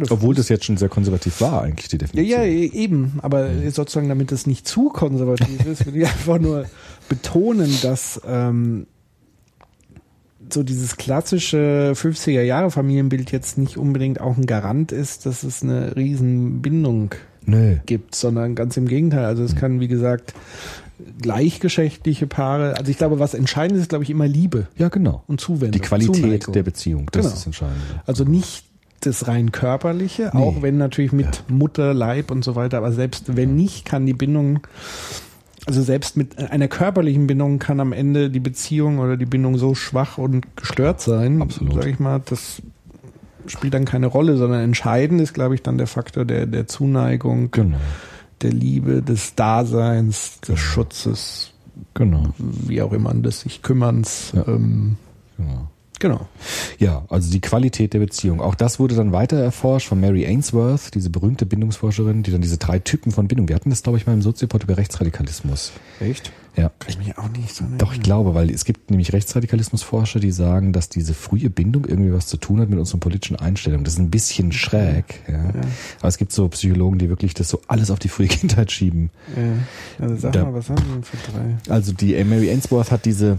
Obwohl das jetzt schon sehr konservativ war, eigentlich die Ja, Definition. ja, e- eben. Aber sozusagen, damit es nicht zu konservativ ist, will ich einfach nur betonen, dass ähm, so dieses klassische 50er Jahre Familienbild jetzt nicht unbedingt auch ein Garant ist, dass es eine riesen Bindung Nö. gibt, sondern ganz im Gegenteil. Also es kann, wie gesagt, gleichgeschlechtliche Paare, also ich glaube, was entscheidend ist, glaube ich, immer Liebe Ja, genau. und Zuwendung. Die Qualität Zuneigung. der Beziehung, das Genau. ist entscheidend. Also nicht das rein körperliche, Nee. auch wenn natürlich mit Mutter, Leib und so weiter, aber selbst wenn nicht, kann die Bindung, also selbst mit einer körperlichen Bindung kann am Ende die Beziehung oder die Bindung so schwach und gestört sein, Absolut. sag ich mal, das spielt dann keine Rolle, sondern entscheidend ist, glaube ich, dann der Faktor der, der Zuneigung, Genau. der Liebe, des Daseins, des Schutzes, Genau. wie auch immer, des sich Kümmerns. Ja. Ähm, genau. Genau. Ja, also die Qualität der Beziehung. Auch das wurde dann weiter erforscht von Mary Ainsworth, diese berühmte Bindungsforscherin, die dann diese drei Typen von Bindung. Wir hatten das, glaube ich, mal im Soziopod über Rechtsradikalismus. Echt? Ja. Kann ich mich auch nicht so Doch, ich glaube, weil es gibt nämlich Rechtsradikalismusforscher, die sagen, dass diese frühe Bindung irgendwie was zu tun hat mit unseren politischen Einstellungen. Das ist ein bisschen schräg, ja. Aber es gibt so Psychologen, die wirklich das so alles auf die frühe Kindheit schieben. Ja. Also sag Da- mal, was haben wir denn für drei? Also die Mary Ainsworth hat diese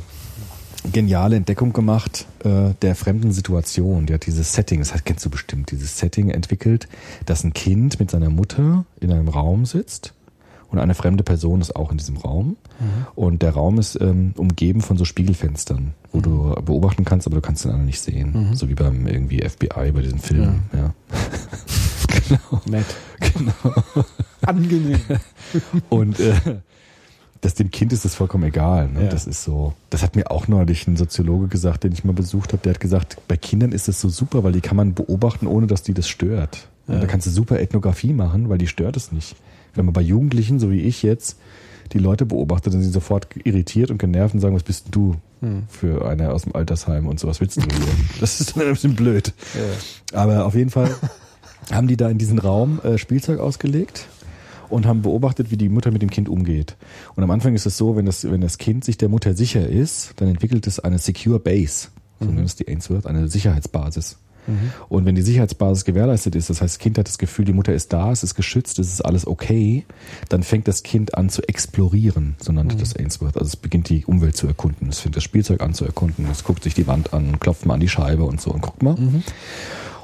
geniale Entdeckung gemacht äh, der fremden Situation. Die hat dieses Setting, das heißt, kennst du bestimmt, dieses Setting entwickelt, dass ein Kind mit seiner Mutter in einem Raum sitzt und eine fremde Person ist auch in diesem Raum. Und der Raum ist ähm, umgeben von so Spiegelfenstern, wo du beobachten kannst, aber du kannst den anderen nicht sehen. So wie beim irgendwie FBI bei diesen Filmen. Ja. genau. Nett. genau. Angenehm. Und äh, das dem Kind ist das vollkommen egal. Ne? Ja. Das ist so. Das hat mir auch neulich ein Soziologe gesagt, den ich mal besucht habe. Der hat gesagt, bei Kindern ist das so super, weil die kann man beobachten, ohne dass die das stört. Ja. Da kannst du super Ethnographie machen, weil die stört es nicht. Wenn man bei Jugendlichen, so wie ich jetzt, die Leute beobachtet, dann sind sie sofort irritiert und genervt und sagen, was bist denn du für einer aus dem Altersheim und so, was willst du hier? Das ist dann ein bisschen blöd. Aber auf jeden Fall haben die da in diesen Raum äh, Spielzeug ausgelegt und haben beobachtet, wie die Mutter mit dem Kind umgeht. Und am Anfang ist es so, wenn das, wenn das Kind sich der Mutter sicher ist, dann entwickelt es eine Secure Base, so nennt es die Ainsworth, eine Sicherheitsbasis. Und wenn die Sicherheitsbasis gewährleistet ist, das heißt, das Kind hat das Gefühl, die Mutter ist da, es ist geschützt, es ist alles okay, dann fängt das Kind an zu explorieren, so nannte das Ainsworth. Also es beginnt die Umwelt zu erkunden, es fängt das Spielzeug an zu erkunden, es guckt sich die Wand an, klopft mal an die Scheibe und so und guckt mal.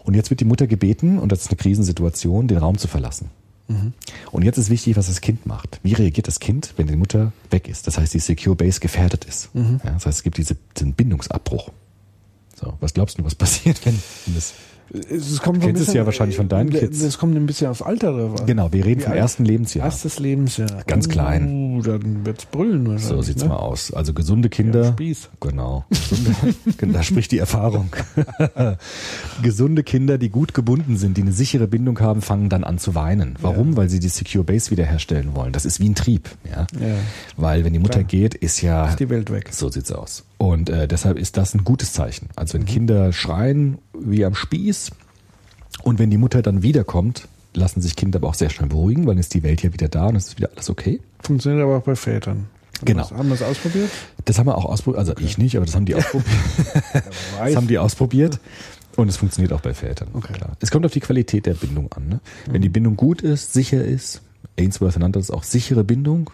Und jetzt wird die Mutter gebeten, und das ist eine Krisensituation, den Raum zu verlassen. Und jetzt ist wichtig, was das Kind macht. Wie reagiert das Kind, wenn die Mutter weg ist? Das heißt, die Secure Base gefährdet ist. Ja, das heißt, es gibt diese, diesen Bindungsabbruch. So, was glaubst du, was passiert, wenn wenn das Es kommt Kennst es ja wahrscheinlich von deinen Kids. Es kommt ein bisschen aufs Alter drauf an. Genau, wir reden Wie vom alt? ersten Lebensjahr. Erstes Lebensjahr. Ganz klein. Uh, dann wird's brüllen wahrscheinlich. So sieht's ne? mal aus. Also gesunde Kinder. Ja, Spieß. Genau. Gesunde, da spricht die Erfahrung. gesunde Kinder, die gut gebunden sind, die eine sichere Bindung haben, fangen dann an zu weinen. Warum? Weil sie die Secure Base wiederherstellen wollen. Das ist wie ein Trieb. Ja. Ja. Weil wenn die Mutter Klar. geht, ist ja Ist die Welt weg. so sieht's aus. Und äh, deshalb ist das ein gutes Zeichen. Also Mhm. wenn Kinder schreien wie am Spieß und wenn die Mutter dann wiederkommt, lassen sich Kinder aber auch sehr schnell beruhigen, weil dann ist die Welt ja wieder da und es ist wieder alles okay. Funktioniert aber auch bei Vätern. Haben Genau. wir's- Haben wir es ausprobiert? Das haben wir auch ausprobiert, also ich nicht, aber das haben die ausprobiert. das haben die ausprobiert. Und es funktioniert auch bei Vätern. Okay. Klar. Es kommt auf die Qualität der Bindung an. Ne? Wenn die Bindung gut ist, sicher ist, Ainsworth nannte das auch sichere Bindung,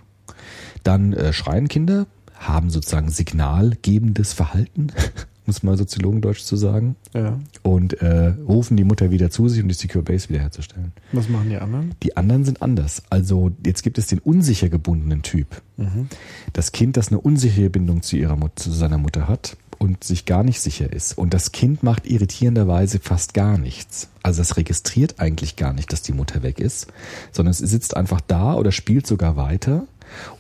dann äh, schreien Kinder, haben sozusagen signalgebendes Verhalten, muss man Soziologendeutsch zu sagen, Ja. und äh, rufen die Mutter wieder zu sich, um die Secure Base wiederherzustellen. Was machen die anderen? Die anderen sind anders. Also jetzt gibt es den unsicher gebundenen Typ. Das Kind, das eine unsichere Bindung zu ihrer Mut zu seiner Mutter hat und sich gar nicht sicher ist. Und das Kind macht irritierenderweise fast gar nichts. Also es registriert eigentlich gar nicht, dass die Mutter weg ist, sondern es sitzt einfach da oder spielt sogar weiter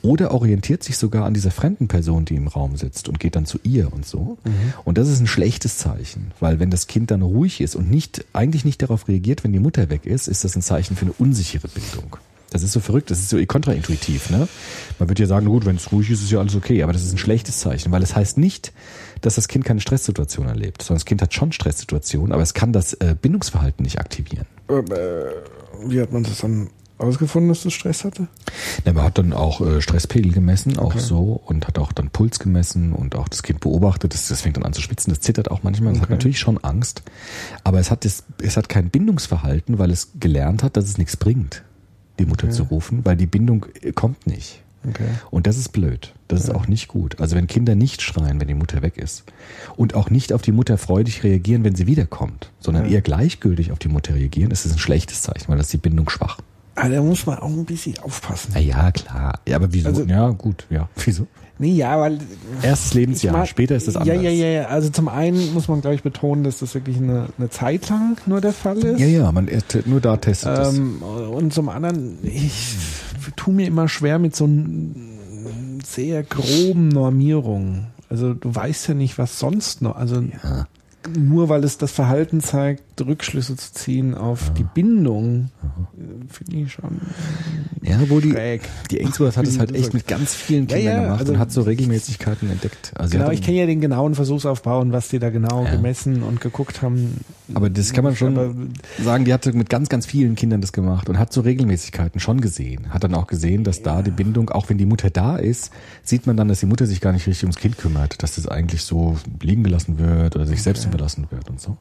oder orientiert sich sogar an dieser fremden Person, die im Raum sitzt und geht dann zu ihr und so. Und das ist ein schlechtes Zeichen, weil wenn das Kind dann ruhig ist und nicht, eigentlich nicht darauf reagiert, wenn die Mutter weg ist, ist das ein Zeichen für eine unsichere Bindung. Das ist so verrückt, das ist so kontraintuitiv. Ne? Man wird ja sagen, gut, wenn es ruhig ist, ist ja alles okay, aber das ist ein schlechtes Zeichen, weil es heißt nicht, dass das Kind keine Stresssituation erlebt, sondern das Kind hat schon Stresssituationen, aber es kann das äh, Bindungsverhalten nicht aktivieren. Äh, wie hat man das dann ausgefunden, dass das Stress hatte? Ja, man hat dann auch äh, Stresspegel gemessen, auch so, und hat auch dann Puls gemessen und auch das Kind beobachtet. Das, das fängt dann an zu schwitzen, das zittert auch manchmal. Es hat Okay. natürlich schon Angst, aber es hat, das, es hat kein Bindungsverhalten, weil es gelernt hat, dass es nichts bringt, die Mutter zu rufen, weil die Bindung äh, kommt nicht. Okay. Und das ist blöd. Das ist auch nicht gut. Also wenn Kinder nicht schreien, wenn die Mutter weg ist und auch nicht auf die Mutter freudig reagieren, wenn sie wiederkommt, sondern eher gleichgültig auf die Mutter reagieren, ist es ein schlechtes Zeichen, weil das ist die Bindung schwach. Aber da muss man auch ein bisschen aufpassen. Na ja, klar. Ja, aber wieso? Also- ja, gut, ja. Wieso? Nee, ja, weil Erstes Lebensjahr, mag- später ist das anders. Ja, ja, ja, ja. Also zum einen muss man, glaube ich, betonen, dass das wirklich eine, eine Zeit lang nur der Fall ist. Ja, ja, man nur da testet es. Ähm, und zum anderen, ich tue mir immer schwer mit so sehr groben Normierungen. Also du weißt ja nicht, was sonst noch. Also nur weil es das Verhalten zeigt, Rückschlüsse zu ziehen auf die Bindung, äh, finde ich schon Ja, wo die, schräg. die Ainsworth hat es halt echt mit ganz vielen Ja, Kindern ja, gemacht also- und hat so Regelmäßigkeiten entdeckt. Also Genau, hat- ich kenne ja den genauen Versuchsaufbau und was die da genau Ja. gemessen und geguckt haben. Aber das kann man schon sagen, die hatte mit ganz, ganz vielen Kindern das gemacht und hat so Regelmäßigkeiten schon gesehen. Hat dann auch gesehen, dass da die Bindung, auch wenn die Mutter da ist, sieht man dann, dass die Mutter sich gar nicht richtig ums Kind kümmert, dass das eigentlich so liegen gelassen wird oder sich selbst überlassen wird und so.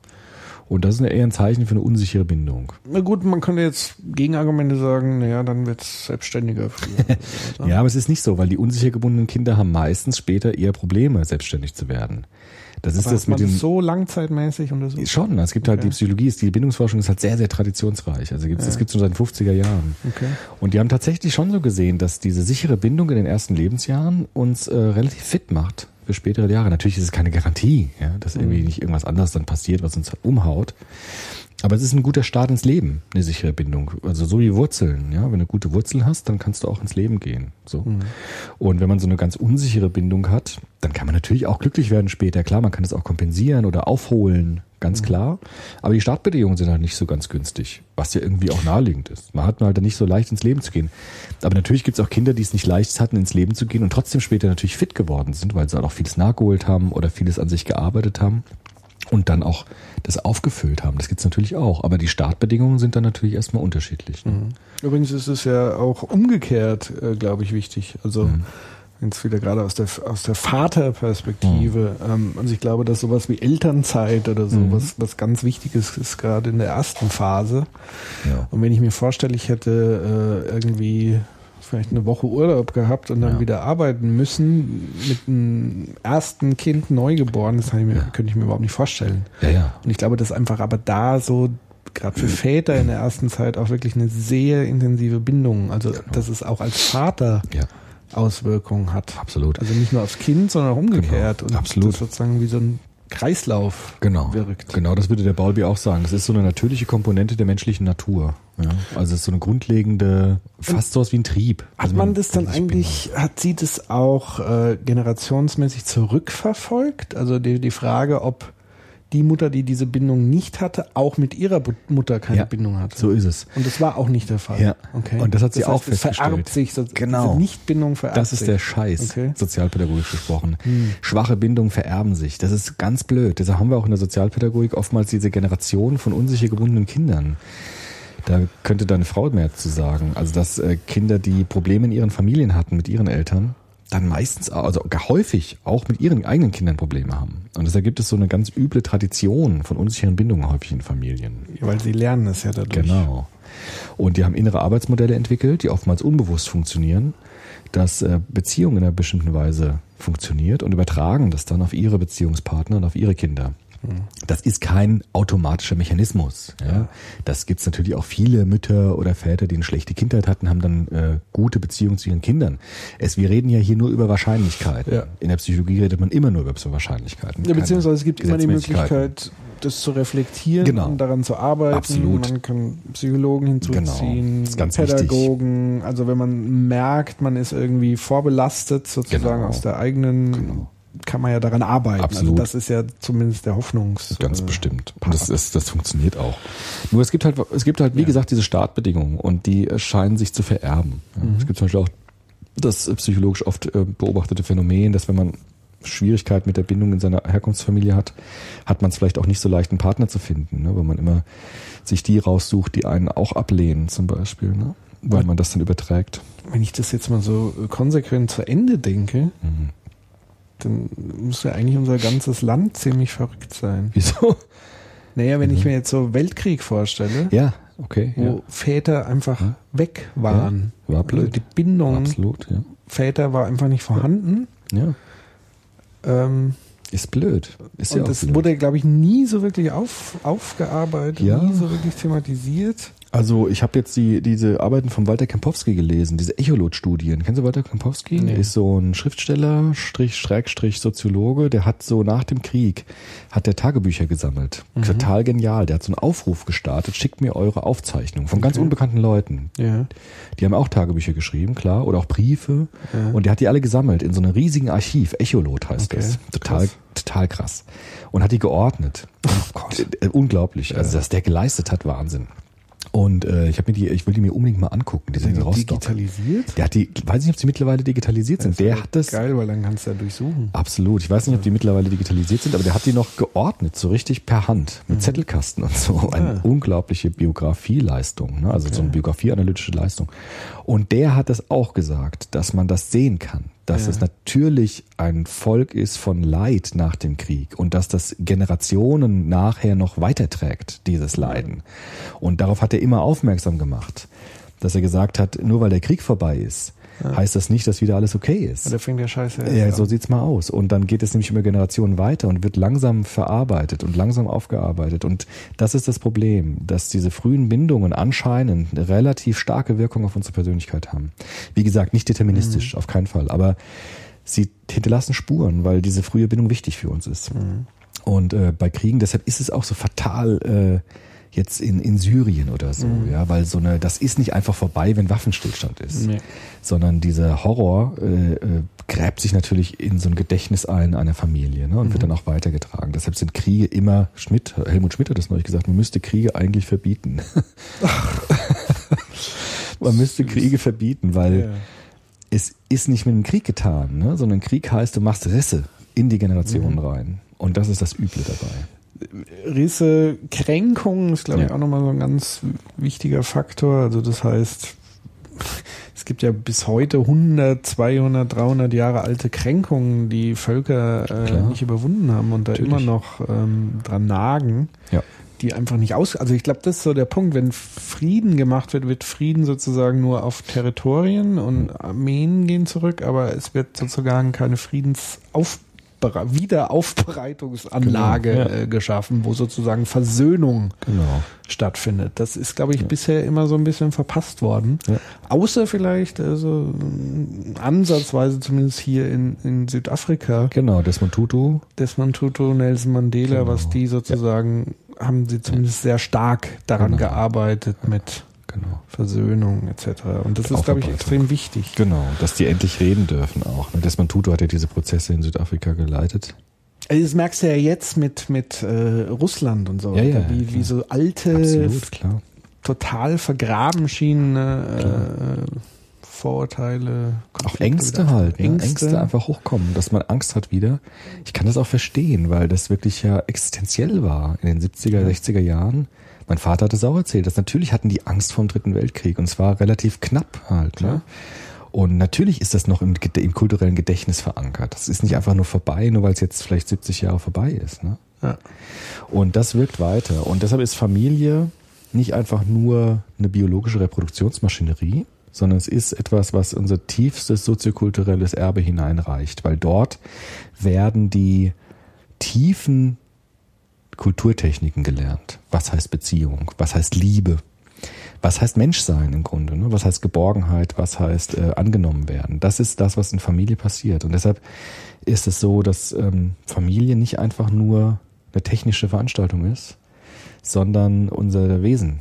Und das ist eher ein Zeichen für eine unsichere Bindung. Na gut, man könnte jetzt Gegenargumente sagen, naja, dann wird es selbstständiger früher. Ja, aber es ist nicht so, weil die unsicher gebundenen Kinder haben meistens später eher Probleme, selbstständig zu werden. Das ist Aber das hat man mit dem. das so langzeitmäßig untersucht? Schon, es gibt halt Okay. die Psychologie, ist, die Bindungsforschung ist halt sehr, sehr traditionsreich. Also gibt's, das gibt es schon seit den 50er Jahren. Okay. Und die haben tatsächlich schon so gesehen, dass diese sichere Bindung in den ersten Lebensjahren uns äh, relativ fit macht für spätere Jahre. Natürlich ist es keine Garantie, ja, dass irgendwie nicht irgendwas anderes dann passiert, was uns umhaut. Aber es ist ein guter Start ins Leben, eine sichere Bindung. Also so wie Wurzeln, ja. Wenn du gute Wurzeln hast, dann kannst du auch ins Leben gehen. So. Und wenn man so eine ganz unsichere Bindung hat, dann kann man natürlich auch glücklich werden später. Klar, man kann es auch kompensieren oder aufholen, ganz klar. Aber die Startbedingungen sind halt nicht so ganz günstig, was ja irgendwie auch naheliegend ist. Man hat halt nicht so leicht ins Leben zu gehen. Aber natürlich gibt es auch Kinder, die es nicht leicht hatten, ins Leben zu gehen und trotzdem später natürlich fit geworden sind, weil sie halt auch vieles nachgeholt haben oder vieles an sich gearbeitet haben und dann auch das aufgefüllt haben. Das gibt's natürlich auch. Aber die Startbedingungen sind dann natürlich erstmal unterschiedlich. Ne? Übrigens ist es ja auch umgekehrt, äh, glaube ich, wichtig. Also Mhm. jetzt wieder gerade aus der aus der Vaterperspektive. Ähm, also ich glaube, dass sowas wie Elternzeit oder so Mhm. was, was ganz Wichtiges ist, gerade in der ersten Phase. Ja. Und wenn ich mir vorstelle, ich hätte äh, irgendwie vielleicht eine Woche Urlaub gehabt und dann Ja. wieder arbeiten müssen mit einem ersten Kind neugeboren, das ich mir, könnte ich mir überhaupt nicht vorstellen. Ja, ja. Und ich glaube, dass einfach aber da so, gerade für Väter in der ersten Zeit auch wirklich eine sehr intensive Bindung, also dass es auch als Vater Ja, Auswirkungen hat. absolut. Also nicht nur aufs Kind, sondern auch umgekehrt. Genau, und absolut. das sozusagen wie so ein Kreislauf Genau. wirkt. Genau, das würde der Bowlby auch sagen. Das ist so eine natürliche Komponente der menschlichen Natur. Ja? Also es ist so eine grundlegende, fast so was wie ein Trieb. Hat also man das dann eigentlich, hat sie das auch äh, generationsmäßig zurückverfolgt? Also die, die Frage, ob die Mutter, die diese Bindung nicht hatte, auch mit ihrer Mutter keine Ja, Bindung hatte. So ist es. Und das war auch nicht der Fall. Ja. Okay. Und das hat sie heißt, auch es vererbt festgestellt. sich, so, Genau. Diese Nichtbindung vererbt Das ist der Scheiß, Okay. Hm. sozialpädagogisch gesprochen. Schwache Bindungen vererben sich. Das ist ganz blöd. Deshalb haben wir auch in der Sozialpädagogik oftmals diese Generation von unsicher gebundenen Kindern. Da könnte deine Frau mehr zu sagen. Also, dass äh, Kinder, die Probleme in ihren Familien hatten mit ihren Eltern, dann meistens, also häufig auch mit ihren eigenen Kindern Probleme haben. Und deshalb gibt es so eine ganz üble Tradition von unsicheren Bindungen häufig in Familien. Weil sie lernen es ja dadurch. Genau. Und die haben innere Arbeitsmodelle entwickelt, die oftmals unbewusst funktionieren, dass äh, Beziehung in einer bestimmten Weise funktioniert und übertragen das dann auf ihre Beziehungspartner und auf ihre Kinder. Das ist kein automatischer Mechanismus. Ja. Das gibt's natürlich auch viele Mütter oder Väter, die eine schlechte Kindheit hatten, haben dann äh, gute Beziehungen zu ihren Kindern. Es, wir reden ja hier nur über Wahrscheinlichkeiten. Ja. In der Psychologie redet man immer nur über so Wahrscheinlichkeiten. Ja, beziehungsweise es gibt immer die. Möglichkeit, das zu reflektieren Genau. und daran zu arbeiten. Absolut. Man kann Psychologen hinzuziehen, Genau. Pädagogen. Also wenn man merkt, man ist irgendwie vorbelastet sozusagen Genau. aus der eigenen, Genau. Kann man ja daran arbeiten. Absolut. Also das ist ja zumindest der Hoffnungs. Ganz äh, bestimmt. Part. Und das, ist, das funktioniert auch. Nur es gibt halt, es gibt halt, wie gesagt, diese Startbedingungen und die scheinen sich zu vererben. Ja, Es gibt zum Beispiel auch das äh, psychologisch oft äh, beobachtete Phänomen, dass wenn man Schwierigkeit mit der Bindung in seiner Herkunftsfamilie hat, hat man es vielleicht auch nicht so leicht, einen Partner zu finden, ne? weil man immer sich die raussucht, die einen auch ablehnen, zum Beispiel, ne? weil man das dann überträgt. Wenn ich das jetzt mal so konsequent zu Ende denke, Mhm. Dann muss ja eigentlich unser ganzes Land ziemlich verrückt sein. Wieso? Naja, wenn ich mir jetzt so Weltkrieg vorstelle, Mhm. Ja, okay. wo Ja. Väter einfach weg waren. Ja, war blöd. Also die Bindung Absolut, ja. Väter war einfach nicht vorhanden. Ja. Ähm, Ist blöd. Ist ja und auch das blöd. wurde, glaube ich, nie so wirklich auf, aufgearbeitet, Ja. nie so wirklich thematisiert. Also ich habe jetzt die, diese Arbeiten von Walter Kempowski gelesen, diese Echolot-Studien. Kennst du Walter Kempowski? Nee. Ist so ein Schriftsteller, Strich, Schrägstrich, Soziologe, der hat so nach dem Krieg, hat der Tagebücher gesammelt. Total genial. Der hat so einen Aufruf gestartet, schickt mir eure Aufzeichnungen von ganz unbekannten Leuten. Ja. Die haben auch Tagebücher geschrieben, klar, oder auch Briefe. Und der hat die alle gesammelt in so einem riesigen Archiv. Echolot heißt Okay, das. Total, krass. total krass. Und hat die geordnet. Oh Gott. Unglaublich. Also, was der geleistet hat, Wahnsinn. Und äh, ich habe mir die, ich will die mir unbedingt mal angucken. Die sind in Rostock. Digitalisiert? Der hat die, weiß nicht, ob sie mittlerweile digitalisiert sind. Der hat das. Geil, weil dann kannst du ja durchsuchen. Absolut. Ich weiß nicht, ob die mittlerweile digitalisiert sind, aber der hat die noch geordnet, so richtig per Hand, mit Zettelkasten und so. Eine Ah. unglaubliche Biografieleistung, ne? also so eine biografieanalytische Leistung. Und der hat das auch gesagt, dass man das sehen kann, dass es natürlich ein Volk ist von Leid nach dem Krieg und dass das Generationen nachher noch weiterträgt, dieses Leiden. Und darauf hat er immer aufmerksam gemacht, dass er gesagt hat, nur weil der Krieg vorbei ist, heißt das nicht, dass wieder alles okay ist. Da fängt der Scheiße Ja, so sieht's mal aus. Und dann geht es nämlich über Generationen weiter und wird langsam verarbeitet und langsam aufgearbeitet. Und das ist das Problem, dass diese frühen Bindungen anscheinend eine relativ starke Wirkung auf unsere Persönlichkeit haben. Wie gesagt, nicht deterministisch, auf keinen Fall. Aber sie hinterlassen Spuren, weil diese frühe Bindung wichtig für uns ist. Und äh, bei Kriegen, deshalb ist es auch so fatal äh, jetzt in, in Syrien oder so, ja, weil so eine, das ist nicht einfach vorbei, wenn Waffenstillstand ist, Nee. sondern dieser Horror äh, äh, gräbt sich natürlich in so ein Gedächtnis ein einer Familie ne, und wird dann auch weitergetragen. Deshalb sind Kriege immer, Schmidt, Helmut Schmidt hat das neulich gesagt, man müsste Kriege eigentlich verbieten. man müsste Kriege verbieten, weil Ja. es ist nicht mit einem Krieg getan, ne? sondern Krieg heißt, du machst Risse in die Generationen Mhm. rein. Und das ist das Üble dabei. Risse, Kränkungen ist, glaube ich, Ja. auch nochmal so ein ganz wichtiger Faktor. Also das heißt, es gibt ja bis heute 100, 200, 300 Jahre alte Kränkungen, die Völker äh, nicht überwunden haben und da Natürlich. immer noch ähm, dran nagen, Ja. die einfach nicht aus... Also ich glaube, das ist so der Punkt, wenn Frieden gemacht wird, wird Frieden sozusagen nur auf Territorien und Armeen gehen zurück, aber es wird sozusagen keine Wiederaufbereitungsanlage Genau, ja. äh, geschaffen, wo sozusagen Versöhnung Genau. stattfindet. Das ist, glaube ich, bisher immer so ein bisschen verpasst worden. Ja. Außer vielleicht, also ansatzweise zumindest hier in, in Südafrika, Genau, Desmond Tutu. Desmond Tutu, Nelson Mandela, Genau. was die sozusagen, haben sie zumindest sehr stark daran Genau. gearbeitet mit Genau. Versöhnung etc. Und das ist, glaube ich, extrem wichtig. Genau, dass die endlich reden dürfen auch. ne? Desmond Tutu hat ja diese Prozesse in Südafrika geleitet. Also das merkst du ja jetzt mit, mit äh, Russland und so, Ja, ja, wie, klar. wie so alte, Absolut, klar. total vergraben schienene äh, Vorurteile, Auch Konflikte Ängste wieder- halt, ne? Ängste. Ängste. einfach hochkommen, dass man Angst hat wieder. Ich kann das auch verstehen, weil das wirklich ja existenziell war in den 70er, 60er Jahren. Mein Vater hat es auch erzählt, dass natürlich hatten die Angst vor dem Dritten Weltkrieg und zwar relativ knapp halt. Ne? Und natürlich ist das noch im, im kulturellen Gedächtnis verankert. Das ist nicht einfach nur vorbei, nur weil es jetzt vielleicht 70 Jahre vorbei ist. Ne? Ja. Und das wirkt weiter. Und deshalb ist Familie nicht einfach nur eine biologische Reproduktionsmaschinerie, sondern es ist etwas, was unser tiefstes soziokulturelles Erbe hineinreicht, weil dort werden die tiefen Kulturtechniken gelernt. Was heißt Beziehung? Was heißt Liebe? Was heißt Menschsein im Grunde? Ne? Was heißt Geborgenheit? Was heißt äh, angenommen werden? Das ist das, was in Familie passiert. Und deshalb ist es so, dass ähm, Familie nicht einfach nur eine technische Veranstaltung ist, sondern unser Wesen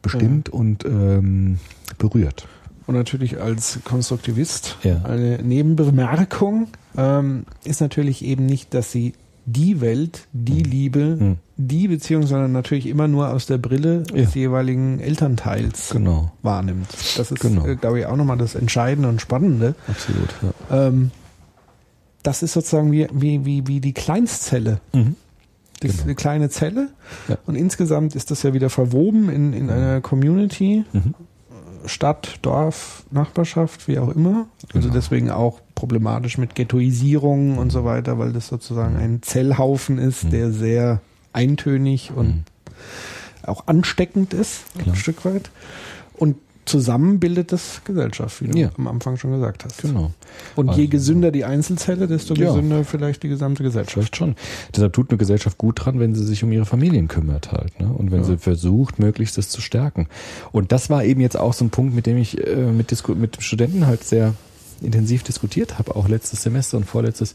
bestimmt und ähm, berührt. Und natürlich als Konstruktivist Ja. eine Nebenbemerkung ähm, ist natürlich eben nicht, dass sie die Welt, die Liebe, Hm. die Beziehung, sondern natürlich immer nur aus der Brille Ja. des jeweiligen Elternteils Genau. wahrnimmt. Das ist, Genau. äh, glaube ich, auch nochmal das Entscheidende und Spannende. Absolut. Ja. Ähm, das ist sozusagen wie, wie, wie, wie die Kleinstzelle. Mhm. Das ist Genau. eine kleine Zelle Ja. und insgesamt ist das ja wieder verwoben in, in einer Community, Mhm. Stadt, Dorf, Nachbarschaft, wie auch immer. Also Genau. deswegen auch problematisch mit Ghettoisierung und so weiter, weil das sozusagen ein Zellhaufen ist, Mhm. der sehr eintönig und Mhm. auch ansteckend ist, Klar. ein Stück weit. Und zusammen bildet das Gesellschaft, wie du Ja. am Anfang schon gesagt hast. Genau. Und Also- je gesünder die Einzelzelle, desto Ja. gesünder vielleicht die gesamte Gesellschaft. Vielleicht schon. Deshalb tut eine Gesellschaft gut dran, wenn sie sich um ihre Familien kümmert halt. Ne? Und wenn sie versucht, möglichst das zu stärken. Und das war eben jetzt auch so ein Punkt, mit dem ich äh, mit, Disku mit Studenten halt sehr intensiv diskutiert habe, auch letztes Semester und vorletztes.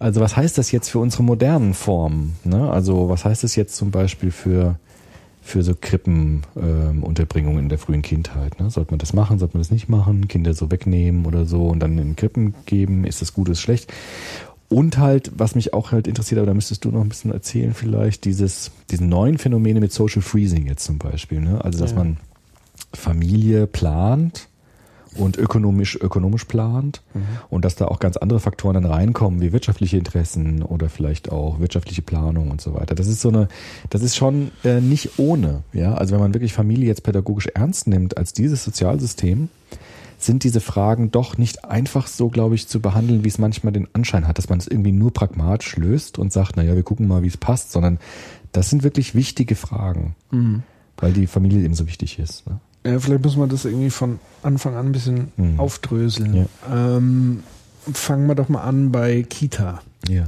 Also was heißt das jetzt für unsere modernen Formen? Ne? Also was heißt das jetzt zum Beispiel für für so Krippenunterbringung ähm, in der frühen Kindheit. Ne? Sollte man das machen, sollte man das nicht machen, Kinder so wegnehmen oder so und dann in Krippen geben, ist das gut, ist schlecht. Und halt, was mich auch halt interessiert, aber da müsstest du noch ein bisschen erzählen vielleicht, dieses, diese neuen Phänomene mit Social Freezing jetzt zum Beispiel. Ne? Also, dass Ja. man Familie plant und ökonomisch, ökonomisch plant und dass da auch ganz andere Faktoren dann reinkommen, wie wirtschaftliche Interessen oder vielleicht auch wirtschaftliche Planung und so weiter. Das ist so eine, das ist schon äh, nicht ohne, ja. Also wenn man wirklich Familie jetzt pädagogisch ernst nimmt als dieses Sozialsystem, sind diese Fragen doch nicht einfach so, glaube ich, zu behandeln, wie es manchmal den Anschein hat, dass man es irgendwie nur pragmatisch löst und sagt, naja, wir gucken mal, wie es passt, sondern das sind wirklich wichtige Fragen, weil die Familie eben so wichtig ist. Ne? Ja, vielleicht muss man das irgendwie von Anfang an ein bisschen Mhm. aufdröseln. Ähm, fangen wir doch mal an bei Kita. Ja.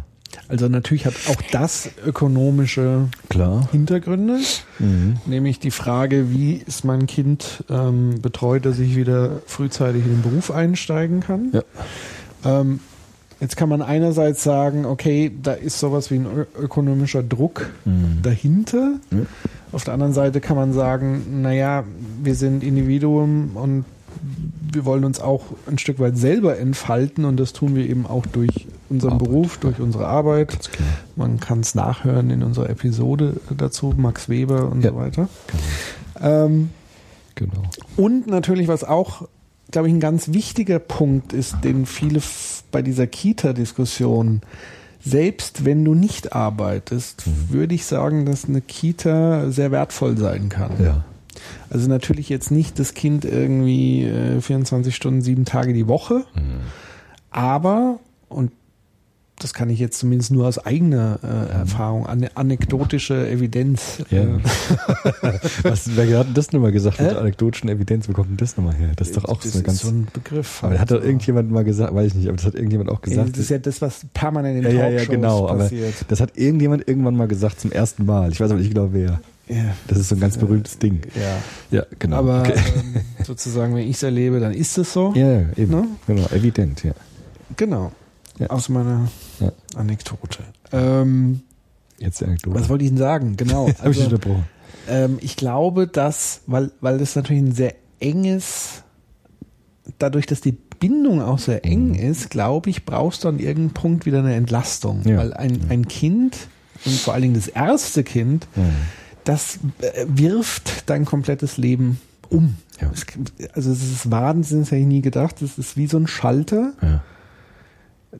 Also natürlich hat auch das ökonomische Klar. Hintergründe, Mhm. nämlich die Frage, wie ist mein Kind ähm, betreut, dass ich wieder frühzeitig in den Beruf einsteigen kann. Ja. Ähm, jetzt kann man einerseits sagen, okay, da ist sowas wie ein ökonomischer Druck Mhm. dahinter. Ja. Auf der anderen Seite kann man sagen, naja, wir sind Individuum und wir wollen uns auch ein Stück weit selber entfalten und das tun wir eben auch durch unseren Arbeit, Beruf, durch unsere Arbeit. Man kann es nachhören in unserer Episode dazu, Max Weber und Ja. so weiter. Ähm, Genau. und natürlich, was auch, glaube ich, ein ganz wichtiger Punkt ist, den viele bei dieser Kita-Diskussion, selbst wenn du nicht arbeitest, würde ich sagen, dass eine Kita sehr wertvoll sein kann. Ja. Also natürlich jetzt nicht das Kind irgendwie äh, 24 Stunden, sieben Tage die Woche, aber, und das kann ich jetzt zumindest nur aus eigener äh, Erfahrung, ane anekdotische Evidenz. Ja. Äh, Was, wer hat das nochmal gesagt mit Hä? der anekdotischen Evidenz? Wo kommt denn das nochmal her? Das ist doch auch das so eine ganz. ist so ein Begriff. aber hat doch irgendjemand mal gesagt, weiß ich nicht, aber das hat irgendjemand auch ey, gesagt. Das ist ja das, was permanent in ja, ja, Talkshows ja, genau. Aber passiert. das hat irgendjemand irgendwann mal gesagt zum ersten Mal. Ich weiß aber nicht genau wer. ja. Das ist so ein ganz berühmtes Ding. ja. Ja, genau. Aber Okay. ähm, sozusagen, wenn ich es erlebe, dann ist es so. ja, ja, eben. Ne? Genau, evident, ja. Genau. Ja. Aus meiner Ja. Anekdote. Ähm, Jetzt die Anekdote. was wollte ich denn sagen? Genau. Habe ich Also, unterbrochen. ähm, ich glaube, dass, weil, weil das natürlich ein sehr enges, dadurch, dass die Bindung auch sehr eng Mhm. ist, glaube ich, brauchst du an irgendeinem Punkt wieder eine Entlastung. Ja. Weil ein, ein Kind und vor allen Dingen das erste Kind, das äh, wirft dein komplettes Leben um. Ja. Es, also es ist Wahnsinn, das hätte ich nie gedacht. Es ist wie so ein Schalter. Ja.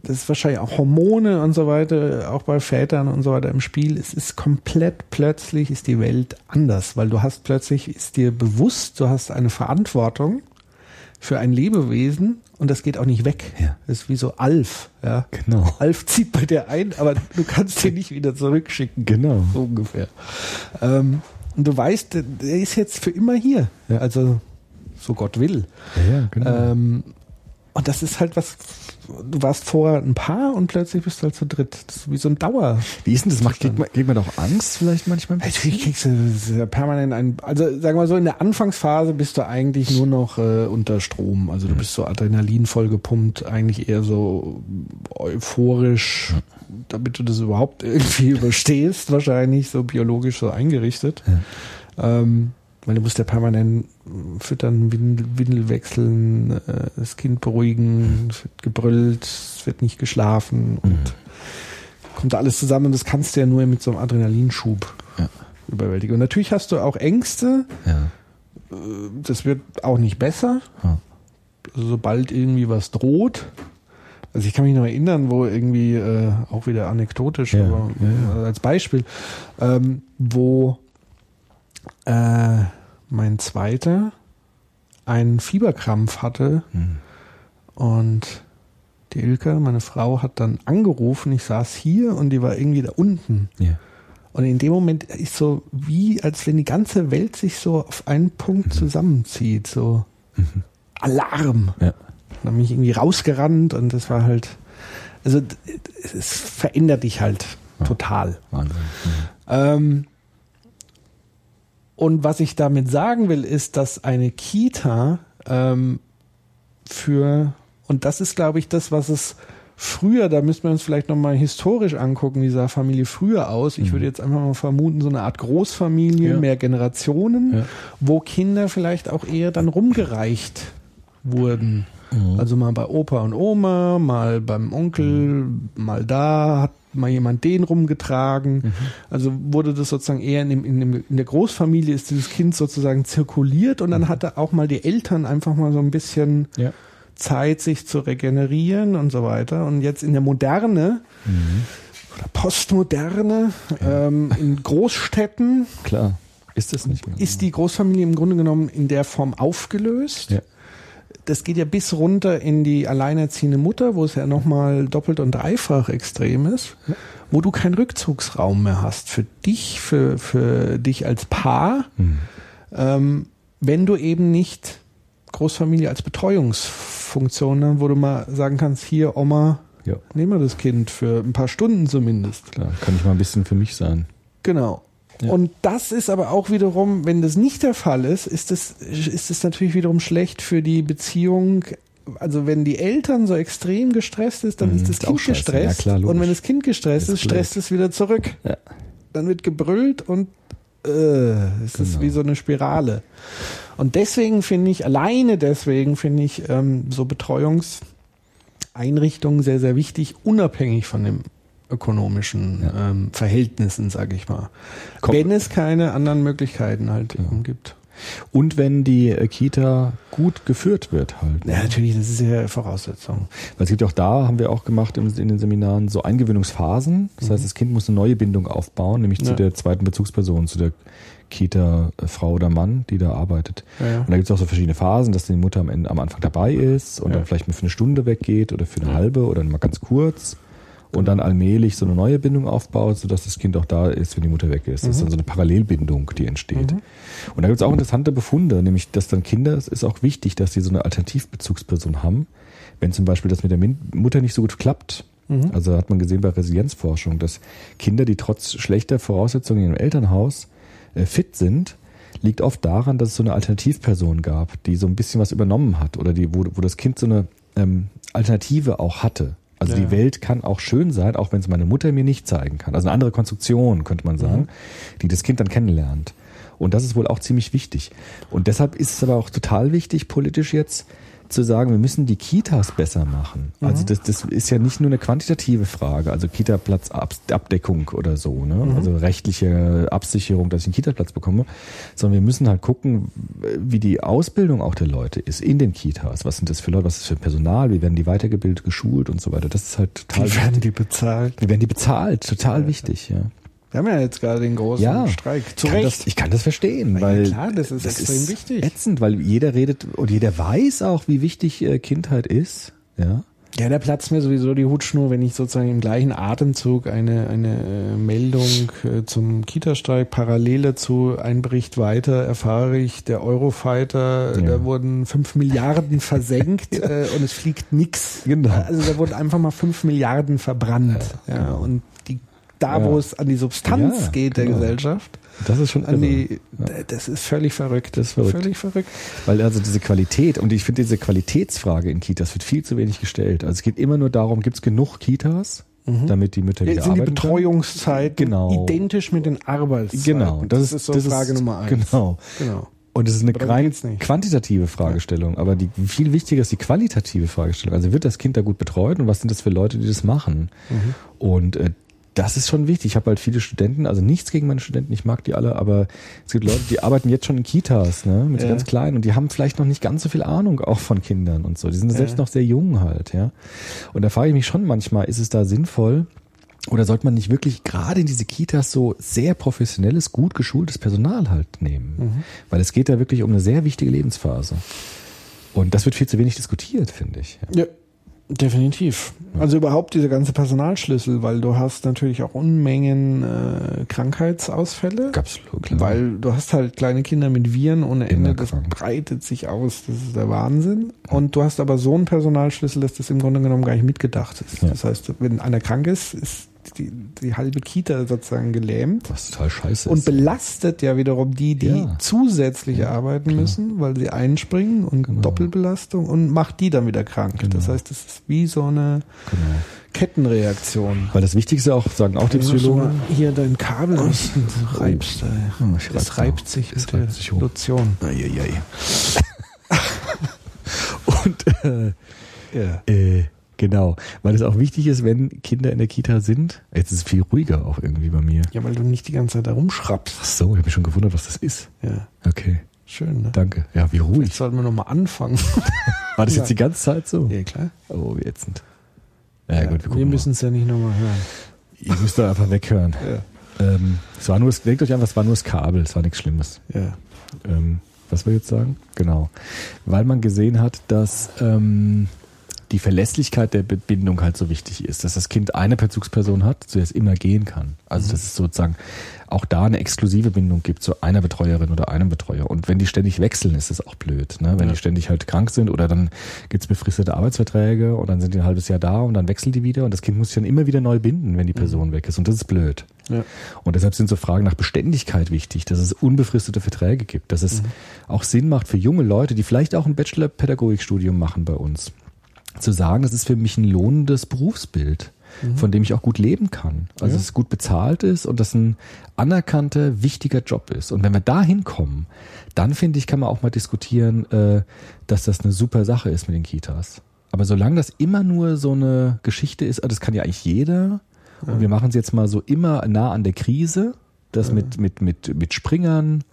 Das ist wahrscheinlich auch Hormone und so weiter, auch bei Vätern und so weiter im Spiel. Es ist komplett plötzlich ist die Welt anders, weil du hast plötzlich, ist dir bewusst, du hast eine Verantwortung für ein Lebewesen und das geht auch nicht weg. Ja. Das ist wie so Alf, ja. Genau. Alf zieht bei dir ein, aber du kannst ihn nicht wieder zurückschicken. Genau. So ungefähr. Ähm, und du weißt, der- der ist jetzt für immer hier. Ja. Also, so Gott will. Ja, ja, genau. Ähm, und das ist halt was, du warst vorher ein Paar und plötzlich bist du halt zu dritt. Das ist wie so ein Dauer. Wie ist denn das? Macht, kriegt, man, kriegt man doch Angst vielleicht manchmal? ein? Natürlich kriegst du ja permanent ein, also sagen wir mal so, in der Anfangsphase bist du eigentlich nur noch äh, unter Strom. Also du bist so Adrenalin voll gepumpt, eigentlich eher so euphorisch, damit du das überhaupt irgendwie überstehst, wahrscheinlich so biologisch so eingerichtet. Ähm, weil du musst ja permanent füttern, Windel, Windel wechseln, äh, das Kind beruhigen, es wird gebrüllt, es wird nicht geschlafen und kommt da alles zusammen und das kannst du ja nur mit so einem Adrenalinschub Ja. überwältigen. Und natürlich hast du auch Ängste, Ja. das wird auch nicht besser. Ja. Also sobald irgendwie was droht. Also ich kann mich noch erinnern, wo irgendwie, äh, auch wieder anekdotisch, aber äh, als Beispiel, ähm, wo äh, mein Zweiter einen Fieberkrampf hatte Hm. und die Ilka, meine Frau, hat dann angerufen, ich saß hier und die war irgendwie da unten. Ja. Und in dem Moment ist so wie, als wenn die ganze Welt sich so auf einen Punkt zusammenzieht. So, Alarm. Ja. Dann bin ich irgendwie rausgerannt und das war halt, also es verändert dich halt total. Wahnsinn. Ähm, und was ich damit sagen will, ist, dass eine Kita ähm, für, und das ist, glaube ich, das, was es früher, da müssen wir uns vielleicht nochmal historisch angucken, wie sah Familie früher aus. Ich würde jetzt einfach mal vermuten, so eine Art Großfamilie, Ja. mehr Generationen, Ja. wo Kinder vielleicht auch eher dann rumgereicht wurden. Also mal bei Opa und Oma, mal beim Onkel, mal da hat mal jemand den rumgetragen. Also wurde das sozusagen eher in, dem, in, dem, in der Großfamilie ist dieses Kind sozusagen zirkuliert und dann hatte auch mal die Eltern einfach mal so ein bisschen Ja. Zeit, sich zu regenerieren und so weiter. Und jetzt in der Moderne oder Postmoderne, ähm, in Großstädten Klar. Ist das nicht mehr? ist die Großfamilie im Grunde genommen in der Form aufgelöst. Ja. Das geht ja bis runter in die alleinerziehende Mutter, wo es ja nochmal doppelt und dreifach extrem ist, wo du keinen Rückzugsraum mehr hast für dich, für, für dich als Paar, ähm, wenn du eben nicht Großfamilie als Betreuungsfunktion, ne, wo du mal sagen kannst, hier Oma, Ja, nehmen wir das Kind für ein paar Stunden zumindest. klar. Kann ich mal ein bisschen für mich sein. Genau. Ja. Und das ist aber auch wiederum, wenn das nicht der Fall ist, ist es ist es natürlich wiederum schlecht für die Beziehung. Also wenn die Eltern so extrem gestresst ist, dann Mhm, ist das ist Kind gestresst. Ja, klar, und wenn das Kind gestresst Ist ist, stresst es wieder zurück. Ja. Dann wird gebrüllt und äh, es ist Genau. wie so eine Spirale. Und deswegen finde ich, alleine deswegen finde ich ähm, so Betreuungseinrichtungen sehr, sehr wichtig, unabhängig von dem ökonomischen Ja. ähm, Verhältnissen, sage ich mal. Komm. Wenn es keine anderen Möglichkeiten halt eben gibt. Und wenn die äh, Kita gut geführt wird halt. ne? Ja, natürlich, das ist ja Voraussetzung. Weil es gibt ja auch da, haben wir auch gemacht in den Seminaren, so Eingewöhnungsphasen. Das heißt, das Kind muss eine neue Bindung aufbauen, nämlich zu Ja. der zweiten Bezugsperson, zu der Kita-Frau oder Mann, die da arbeitet. Ja, ja. Und da gibt es auch so verschiedene Phasen, dass die Mutter am, Ende, am Anfang dabei ist und Ja. dann vielleicht mal für eine Stunde weggeht oder für eine halbe oder mal ganz kurz und dann allmählich so eine neue Bindung aufbaut, sodass das Kind auch da ist, wenn die Mutter weg ist. Das ist dann so eine Parallelbindung, die entsteht. Und da gibt es auch interessante Befunde, nämlich dass dann Kinder, es ist auch wichtig, dass sie so eine Alternativbezugsperson haben. Wenn zum Beispiel das mit der Mutter nicht so gut klappt, also hat man gesehen bei Resilienzforschung, dass Kinder, die trotz schlechter Voraussetzungen in ihrem Elternhaus äh, fit sind, liegt oft daran, dass es so eine Alternativperson gab, die so ein bisschen was übernommen hat oder die, wo, wo das Kind so eine ähm, Alternative auch hatte. Also Ja. die Welt kann auch schön sein, auch wenn es meine Mutter mir nicht zeigen kann. Also eine andere Konstruktion, könnte man sagen, die das Kind dann kennenlernt. Und das ist wohl auch ziemlich wichtig. Und deshalb ist es aber auch total wichtig, politisch jetzt zu sagen, wir müssen die Kitas besser machen. Also das, das ist ja nicht nur eine quantitative Frage, also Kita-Platzabdeckung oder so, ne? also rechtliche Absicherung, dass ich einen Kita-Platz bekomme, sondern wir müssen halt gucken, wie die Ausbildung auch der Leute ist in den Kitas. Was sind das für Leute, was ist das für Personal, wie werden die weitergebildet, geschult und so weiter. Das ist halt total Wie werden wichtig. die bezahlt? Wie werden die bezahlt? Total wichtig, ja. Wir haben ja jetzt gerade den großen Ja, Streik. Zu ich kann Recht. Das, ich kann das verstehen, Na ja, weil klar, das ist extrem wichtig. Ätzend, weil jeder redet und jeder weiß auch, wie wichtig äh, Kindheit ist. Ja. Ja, da platzt mir sowieso die Hutschnur, wenn ich sozusagen im gleichen Atemzug eine, eine äh, Meldung äh, zum Kita-Streik parallel dazu ein Bericht weiter erfahre ich, der Eurofighter, Ja. da wurden fünf Milliarden versenkt äh, und es fliegt nix. Genau. Also da wurden einfach mal fünf Milliarden verbrannt. Ja, und die, da, Ja. wo es an die Substanz Ja, geht der genau. Gesellschaft, Das ist schon an die, das ist völlig verrückt. Das ist verrückt. Völlig verrückt. Weil also diese Qualität, und ich finde diese Qualitätsfrage in Kitas wird viel zu wenig gestellt. Also es geht immer nur darum, gibt es genug Kitas, damit die Mütter wieder Jetzt sind die? Betreuungszeiten Genau. identisch mit den Arbeitszeiten. Genau, das, ist so Frage Nummer eins. Genau. Genau. Und es ist eine rein quantitative Fragestellung, aber die viel wichtiger ist die qualitative Fragestellung. Also wird das Kind da gut betreut und was sind das für Leute, die das machen? Mhm. Und äh, das ist schon wichtig. Ich habe halt viele Studenten, also nichts gegen meine Studenten, ich mag die alle, aber es gibt Leute, die arbeiten jetzt schon in Kitas, ne, mit Ja. ganz kleinen und die haben vielleicht noch nicht ganz so viel Ahnung auch von Kindern und so. Die sind selbst noch sehr jung halt, ja. Und da frage ich mich schon manchmal, ist es da sinnvoll, oder sollte man nicht wirklich gerade in diese Kitas so sehr professionelles, gut geschultes Personal halt nehmen? Weil es geht da wirklich um eine sehr wichtige Lebensphase. Und das wird viel zu wenig diskutiert, finde ich. Ja. Ja. Definitiv. Also überhaupt dieser ganze Personalschlüssel, weil du hast natürlich auch Unmengen äh, Krankheitsausfälle. Gab's klar. Weil du hast halt kleine Kinder mit Viren ohne Ende, das breitet sich aus, das ist der Wahnsinn. Und du hast aber so einen Personalschlüssel, dass das im Grunde genommen gar nicht mitgedacht ist. Ja. Das heißt, wenn einer krank ist, ist die, die halbe Kita sozusagen gelähmt was total scheiße und ist. belastet ja wiederum die, die Ja. zusätzlich arbeiten müssen, weil sie einspringen und Genau. Doppelbelastung und macht die dann wieder krank. Genau. Das heißt, es ist wie so eine Genau. Kettenreaktion. Weil das Wichtigste auch, sagen auch die Psychologen, Hier dein Kabel nicht reibst. ey. Oh, ich Es reibt sich Es mit der reibt sich hoch. Lotion. Und äh, äh, genau, weil es auch wichtig ist, wenn Kinder in der Kita sind. Jetzt ist es viel ruhiger auch irgendwie bei mir. Ja, weil du nicht die ganze Zeit da rumschrappst. Ach so, ich habe mich schon gewundert, was das ist. Ja, Okay, schön, ne? danke. Ja, wie ruhig. Jetzt sollten wir nochmal anfangen. War das Ja. jetzt die ganze Zeit so? ja, klar. Oh, wie ätzend. Ja, gut, wir, wir gucken müssen es ja nicht nochmal hören. Ihr müsst da einfach weghören. Ja. Ähm, es war nur, denkt euch einfach, es war nur das Kabel, es war nichts Schlimmes. Ja. ähm, was wir jetzt sagen? Genau. Weil man gesehen hat, dass ähm, die Verlässlichkeit der Bindung halt so wichtig ist, dass das Kind eine Bezugsperson hat, zu der es immer gehen kann. Also dass es sozusagen auch da eine exklusive Bindung gibt zu einer Betreuerin oder einem Betreuer. Und wenn die ständig wechseln, ist das auch blöd. Ne? Wenn Ja. die ständig halt krank sind oder dann gibt's befristete Arbeitsverträge und dann sind die ein halbes Jahr da und dann wechseln die wieder und das Kind muss sich dann immer wieder neu binden, wenn die Person weg ist. Und das ist blöd. Ja. Und deshalb sind so Fragen nach Beständigkeit wichtig, dass es unbefristete Verträge gibt, dass es auch Sinn macht für junge Leute, die vielleicht auch ein Bachelor-Pädagogikstudium machen bei uns, zu sagen, das ist für mich ein lohnendes Berufsbild, von dem ich auch gut leben kann. Also Ja. dass es gut bezahlt ist und das ein anerkannter, wichtiger Job ist. Und wenn wir da hinkommen, dann finde ich, kann man auch mal diskutieren, äh, dass das eine super Sache ist mit den Kitas. Aber solange das immer nur so eine Geschichte ist, ah, das kann ja eigentlich jeder, und wir machen es jetzt mal so immer nah an der Krise, das mit, mit, mit, mit Springern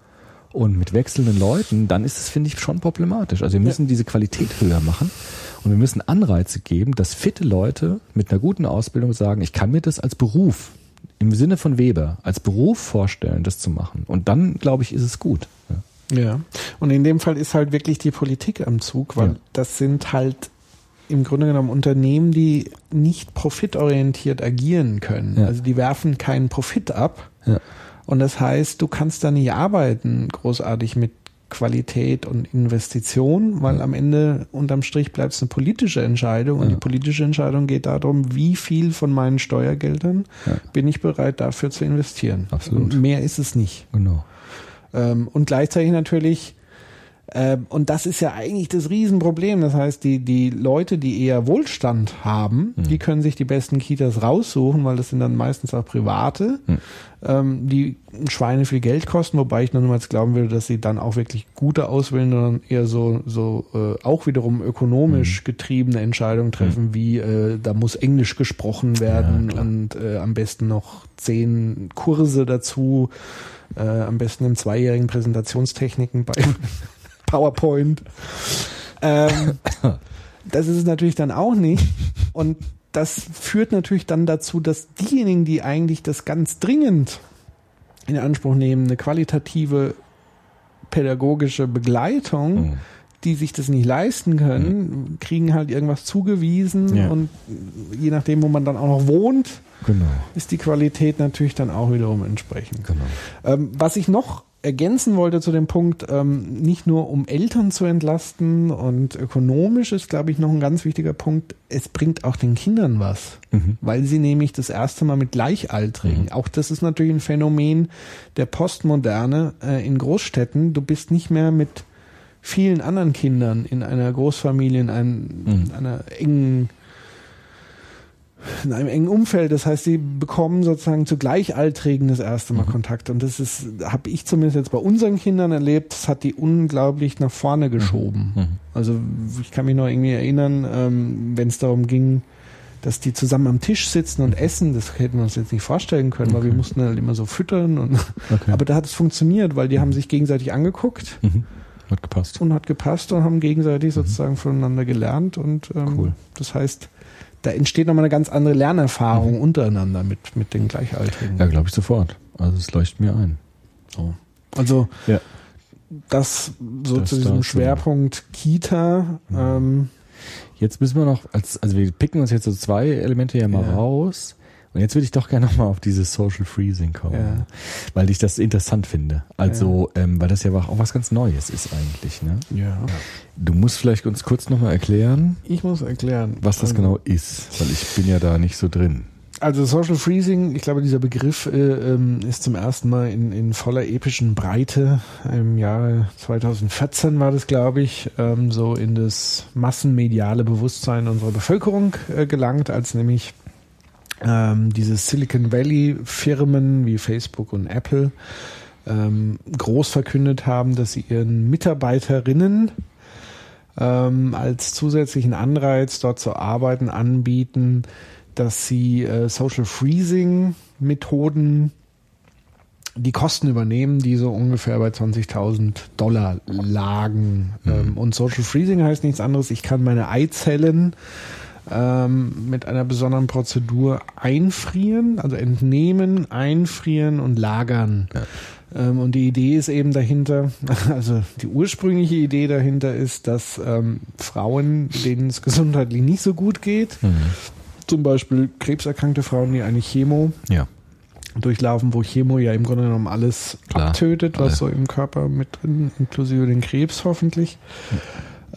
und mit wechselnden Leuten, dann ist es, finde ich, schon problematisch. Also wir müssen diese Qualität höher machen und wir müssen Anreize geben, dass fitte Leute mit einer guten Ausbildung sagen, ich kann mir das als Beruf, im Sinne von Weber, als Beruf vorstellen, das zu machen. Und dann, glaube ich, ist es gut. Ja. Ja, und in dem Fall ist halt wirklich die Politik am Zug, weil Ja. das sind halt im Grunde genommen Unternehmen, die nicht profitorientiert agieren können. Ja. Also die werfen keinen Profit ab. Ja. Und das heißt, du kannst da nicht arbeiten großartig mit Qualität und Investition, weil am Ende unterm Strich bleibt es eine politische Entscheidung und Ja. die politische Entscheidung geht darum, wie viel von meinen Steuergeldern Ja. bin ich bereit dafür zu investieren. Absolut. Und mehr ist es nicht. Genau. Ähm, und gleichzeitig natürlich, und das ist ja eigentlich das Riesenproblem. Das heißt, die, die Leute, die eher Wohlstand haben, Mhm. die können sich die besten Kitas raussuchen, weil das sind dann meistens auch private, Mhm. ähm, die Schweine viel Geld kosten, wobei ich noch niemals glauben würde, dass sie dann auch wirklich gute auswählen, sondern eher so, so äh, auch wiederum ökonomisch Mhm. getriebene Entscheidungen treffen, wie äh, da muss Englisch gesprochen werden klar. und äh, am besten noch zehn Kurse dazu, äh, am besten in zweijährigen Präsentationstechniken bei PowerPoint. Ähm, das ist es natürlich dann auch nicht. Und das führt natürlich dann dazu, dass diejenigen, die eigentlich das ganz dringend in Anspruch nehmen, eine qualitative pädagogische Begleitung, Mhm. die sich das nicht leisten können, kriegen halt irgendwas zugewiesen Ja. und je nachdem, wo man dann auch noch wohnt, Genau. ist die Qualität natürlich dann auch wiederum entsprechend. Genau. Ähm, was ich noch ergänzen wollte zu dem Punkt, ähm, nicht nur um Eltern zu entlasten und ökonomisch ist, glaube ich, noch ein ganz wichtiger Punkt, es bringt auch den Kindern was, Mhm. weil sie nämlich das erste Mal mit Gleichaltrigen, auch das ist natürlich ein Phänomen der Postmoderne äh, in Großstädten, du bist nicht mehr mit vielen anderen Kindern in einer Großfamilie, in einem, Mhm. einer engen in einem engen Umfeld. Das heißt, sie bekommen sozusagen zu Gleichaltrigen das erste Mal Kontakt. Und das ist, habe ich zumindest jetzt bei unseren Kindern erlebt, das hat die unglaublich nach vorne geschoben. Mhm. Also ich kann mich noch irgendwie erinnern, ähm, wenn es darum ging, dass die zusammen am Tisch sitzen und essen, das hätten wir uns jetzt nicht vorstellen können, weil wir mussten halt immer so füttern. Und, Okay. Aber da hat es funktioniert, weil die haben sich gegenseitig angeguckt Mhm. Hat gepasst. und hat gepasst und haben gegenseitig sozusagen voneinander gelernt. Und ähm, Cool. das heißt, da entsteht nochmal eine ganz andere Lernerfahrung untereinander mit, mit den Gleichaltrigen. Ja, glaube ich sofort. Also es leuchtet mir ein. So. Also Ja. das so Das zu diesem. Schwerpunkt Kita. Ähm, Jetzt müssen wir noch, als, also wir picken uns jetzt so zwei Elemente ja mal Ja. raus. Und jetzt würde ich doch gerne nochmal auf dieses Social Freezing kommen, Ja. weil ich das interessant finde. Also, ähm, weil das ja auch was ganz Neues ist eigentlich. Ne? Ja. Du musst vielleicht uns kurz nochmal erklären, Ich muss erklären, was das ähm, genau ist, weil ich bin ja da nicht so drin. Also Social Freezing, ich glaube, dieser Begriff äh, ähm, ist zum ersten Mal in, in voller epischen Breite im Jahre 2014 war das, glaube ich, ähm, so in das massenmediale Bewusstsein unserer Bevölkerung äh, gelangt, als nämlich ähm, diese Silicon Valley Firmen wie Facebook und Apple ähm, groß verkündet haben, dass sie ihren Mitarbeiterinnen ähm, als zusätzlichen Anreiz dort zu arbeiten anbieten, dass sie äh, Social Freezing Methoden die Kosten übernehmen, die so ungefähr bei 20.000 Dollar lagen. Ähm, und Social Freezing heißt nichts anderes, ich kann meine Eizellen ähm, mit einer besonderen Prozedur einfrieren, also entnehmen, einfrieren und lagern. Ähm, und die Idee ist eben dahinter, also die ursprüngliche Idee dahinter ist, dass ähm, Frauen, denen es gesundheitlich nicht so gut geht, zum Beispiel krebserkrankte Frauen, die eine Chemo Ja. durchlaufen, wo Chemo ja im Grunde genommen alles Klar. abtötet, was Ja. so im Körper mit drin, inklusive den Krebs hoffentlich.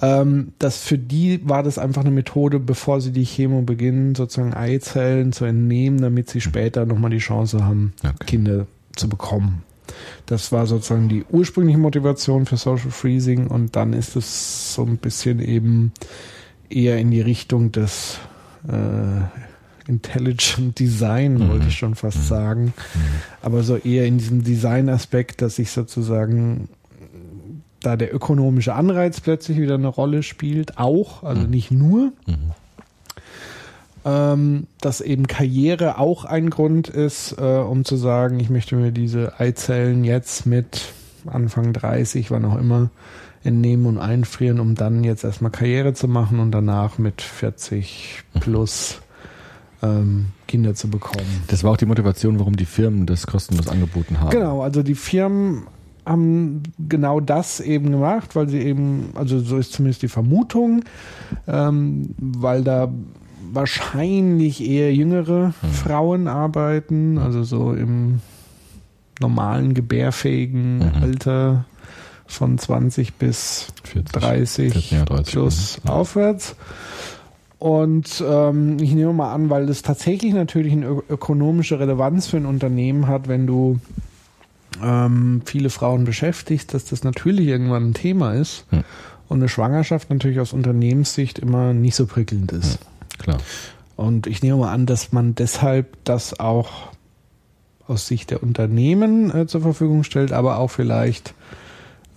Ähm, das für die war das einfach eine Methode, bevor sie die Chemo beginnen, sozusagen Eizellen zu entnehmen, damit sie später nochmal die Chance haben, Okay. Kinder zu bekommen. Das war sozusagen die ursprüngliche Motivation für Social Freezing und dann ist es so ein bisschen eben eher in die Richtung des äh, Intelligent Design, wollte ich schon fast sagen. Aber so eher in diesem Design-Aspekt, dass sich sozusagen da der ökonomische Anreiz plötzlich wieder eine Rolle spielt, auch, also nicht nur. Ähm, dass eben Karriere auch ein Grund ist, äh, um zu sagen, ich möchte mir diese Eizellen jetzt mit Anfang 30, wann auch immer, entnehmen und einfrieren, um dann jetzt erstmal Karriere zu machen und danach mit 40 plus ähm, Kinder zu bekommen. Das war auch die Motivation, warum die Firmen das kostenlos angeboten haben. Genau, also die Firmen haben genau das eben gemacht, weil sie eben, also so ist zumindest die Vermutung, ähm, weil da wahrscheinlich eher jüngere Frauen arbeiten, also so im normalen gebärfähigen Mhm. Alter von 20 bis 40, 30, 14, ja, 30, plus ja. aufwärts. Und ähm, ich nehme mal an, weil das tatsächlich natürlich eine ökonomische Relevanz für ein Unternehmen hat, wenn du ähm, viele Frauen beschäftigst, dass das natürlich irgendwann ein Thema ist Hm. und eine Schwangerschaft natürlich aus Unternehmenssicht immer nicht so prickelnd ist. Klar. Und ich nehme mal an, dass man deshalb das auch aus Sicht der Unternehmen äh, zur Verfügung stellt, aber auch vielleicht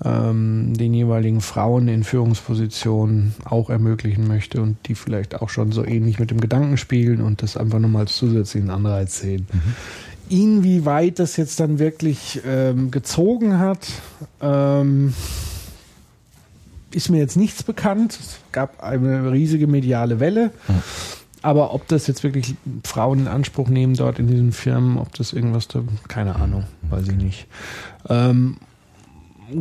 ähm, den jeweiligen Frauen in Führungspositionen auch ermöglichen möchte und die vielleicht auch schon so ähnlich mit dem Gedanken spielen und das einfach nochmal als zusätzlichen Anreiz sehen. Inwieweit das jetzt dann wirklich ähm, gezogen hat, ähm, ist mir jetzt nichts bekannt. Es gab eine riesige mediale Welle. Aber ob das jetzt wirklich Frauen in Anspruch nehmen dort in diesen Firmen, ob das irgendwas da, keine Ahnung, weiß ich nicht. Ähm,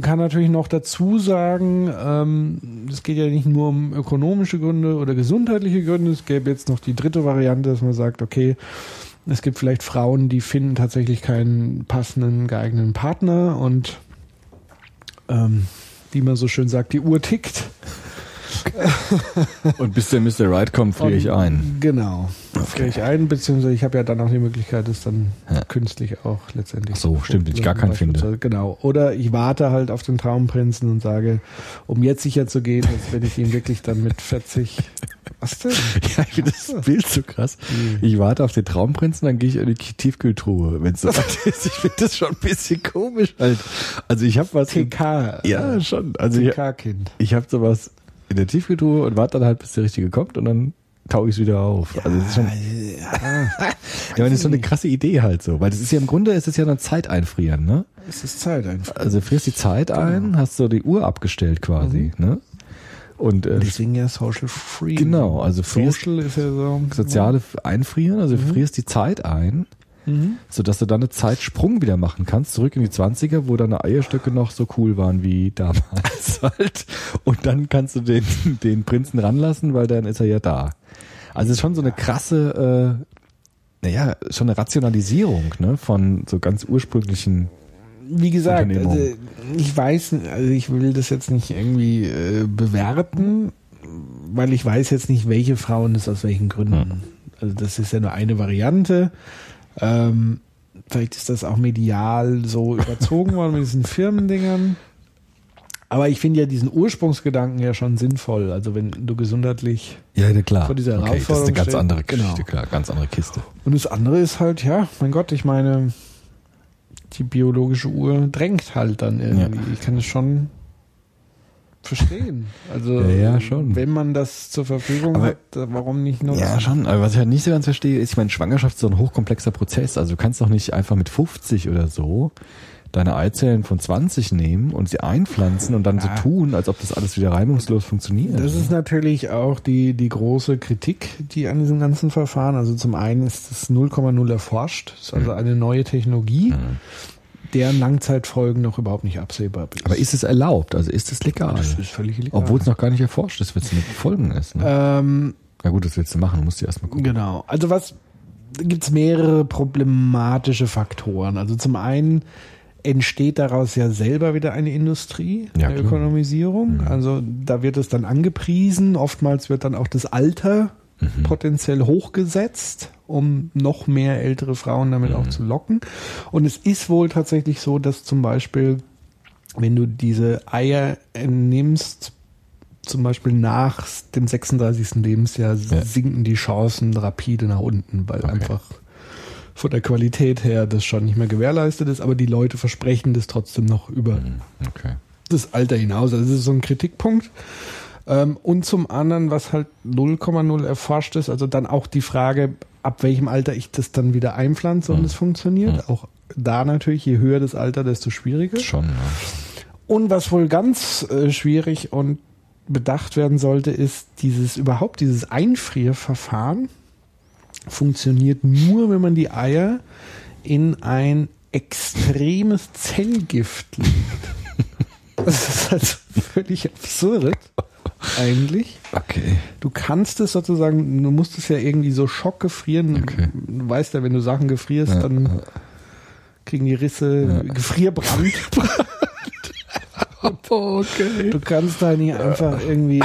kann natürlich noch dazu sagen, ähm, es geht ja nicht nur um ökonomische Gründe oder gesundheitliche Gründe. Es gäbe jetzt noch die dritte Variante, dass man sagt, okay, es gibt vielleicht Frauen, die finden tatsächlich keinen passenden, geeigneten Partner und ähm, wie man so schön sagt, die Uhr tickt. Und bis der Mr. Right kommt, friere ich ein. Genau. Friere ich ein, beziehungsweise ich habe ja dann auch die Möglichkeit, es dann Ja. künstlich auch letztendlich. Ach so, stimmt, wenn ich gar keinen finde. Genau. Oder ich warte halt auf den Traumprinzen und sage, um jetzt sicher zu gehen, dass wenn ich ihn wirklich dann mit 40. Was denn? Ja, ich finde das Bild so krass. Ich warte auf den Traumprinzen, dann gehe ich in die Tiefkühltruhe, wenn es so weit ist. Ich finde das schon ein bisschen komisch halt. Also ich habe was... TK. Ja, schon. Also ich, TK-Kind. ich habe sowas in der Tiefkühltruhe und warte dann halt, bis der Richtige kommt und dann tauge ich es wieder auf. Also das ist schon... Ja, Ja, aber das ist schon eine krasse Idee halt so. Weil das ist ja im Grunde, ist es ja dann Zeit einfrieren, ne? es ist Zeit einfach. Also frierst die Zeit ein, hast so die Uhr abgestellt quasi, ne? Und äh, Deswegen ja Social Free. genau, also frierst Social ist ja so. soziale Einfrieren, also du frierst die Zeit ein sodass du dann eine Zeitsprung wieder machen kannst, zurück in die 20er, wo deine Eierstöcke noch so cool waren wie damals halt. Und dann kannst du den, den Prinzen ranlassen, weil dann ist er ja da. Also es ist schon so eine krasse, äh, naja, schon eine Rationalisierung ne, von so ganz ursprünglichen Wie gesagt, also ich weiß, also ich will das jetzt nicht irgendwie äh, bewerten, weil ich weiß jetzt nicht, welche Frauen das aus welchen Gründen. Also das ist ja nur eine Variante. Ähm, vielleicht ist das auch medial so überzogen worden mit diesen Firmendingern. Aber ich finde ja diesen Ursprungsgedanken ja schon sinnvoll. Also wenn du gesundheitlich Ja, ja, klar. Vor dieser okay, das ist eine Herausforderung ganz steht- andere Geschichte, genau. klar, ganz andere Kiste. Und das andere ist halt, ja, mein Gott, ich meine, die biologische Uhr drängt halt dann irgendwie. Ich kann es schon verstehen. Also, Ja, ja, schon. wenn man das zur Verfügung Aber- hat, warum nicht nutzen? Ja, schon. Aber was ich halt nicht so ganz verstehe, ist, ich meine, Schwangerschaft ist so ein hochkomplexer Prozess. Also du kannst doch nicht einfach mit 50 oder so deine Eizellen von 20 nehmen und sie einpflanzen und dann so tun, als ob das alles wieder reibungslos funktioniert. Das ist natürlich auch die, die große Kritik, die an diesem ganzen Verfahren, also zum einen ist das 0,0 erforscht, ist Mhm. also eine neue Technologie, deren Langzeitfolgen noch überhaupt nicht absehbar ist. Aber ist es erlaubt? Also ist es legal? das ist völlig legal. Obwohl es noch gar nicht erforscht ist, was mit Folgen ist. Ne? ähm, Na gut, das willst du machen, musst du erstmal gucken. Genau. Also was gibt es mehrere problematische Faktoren. Also zum einen entsteht daraus ja selber wieder eine Industrie Ja, der klar. Ökonomisierung. Also da wird es dann angepriesen. Oftmals wird dann auch das Alter potenziell hochgesetzt, um noch mehr ältere Frauen damit auch zu locken. Und es ist wohl tatsächlich so, dass zum Beispiel, wenn du diese Eier nimmst, zum Beispiel nach dem 36. Lebensjahr Ja. sinken die Chancen rapide nach unten, weil einfach von der Qualität her das schon nicht mehr gewährleistet ist, aber die Leute versprechen das trotzdem noch über Okay. das Alter hinaus. Also das ist so ein Kritikpunkt. Ähm, und zum anderen, was halt 0,0 erforscht ist, also dann auch die Frage, ab welchem Alter ich das dann wieder einpflanze und es funktioniert. Auch da natürlich, je höher das Alter, desto schwieriger. Schon, ja. Und was wohl ganz äh, schwierig und bedacht werden sollte, ist dieses überhaupt dieses Einfrierverfahren funktioniert nur, wenn man die Eier in ein extremes Zellgift legt. Das ist halt völlig absurd eigentlich. Okay. Du kannst es sozusagen, du musst es ja irgendwie so schockgefrieren. Okay. Du weißt ja, wenn du Sachen gefrierst, Ja, dann kriegen die Risse Gefrierbrand. Okay. Du kannst da nicht einfach irgendwie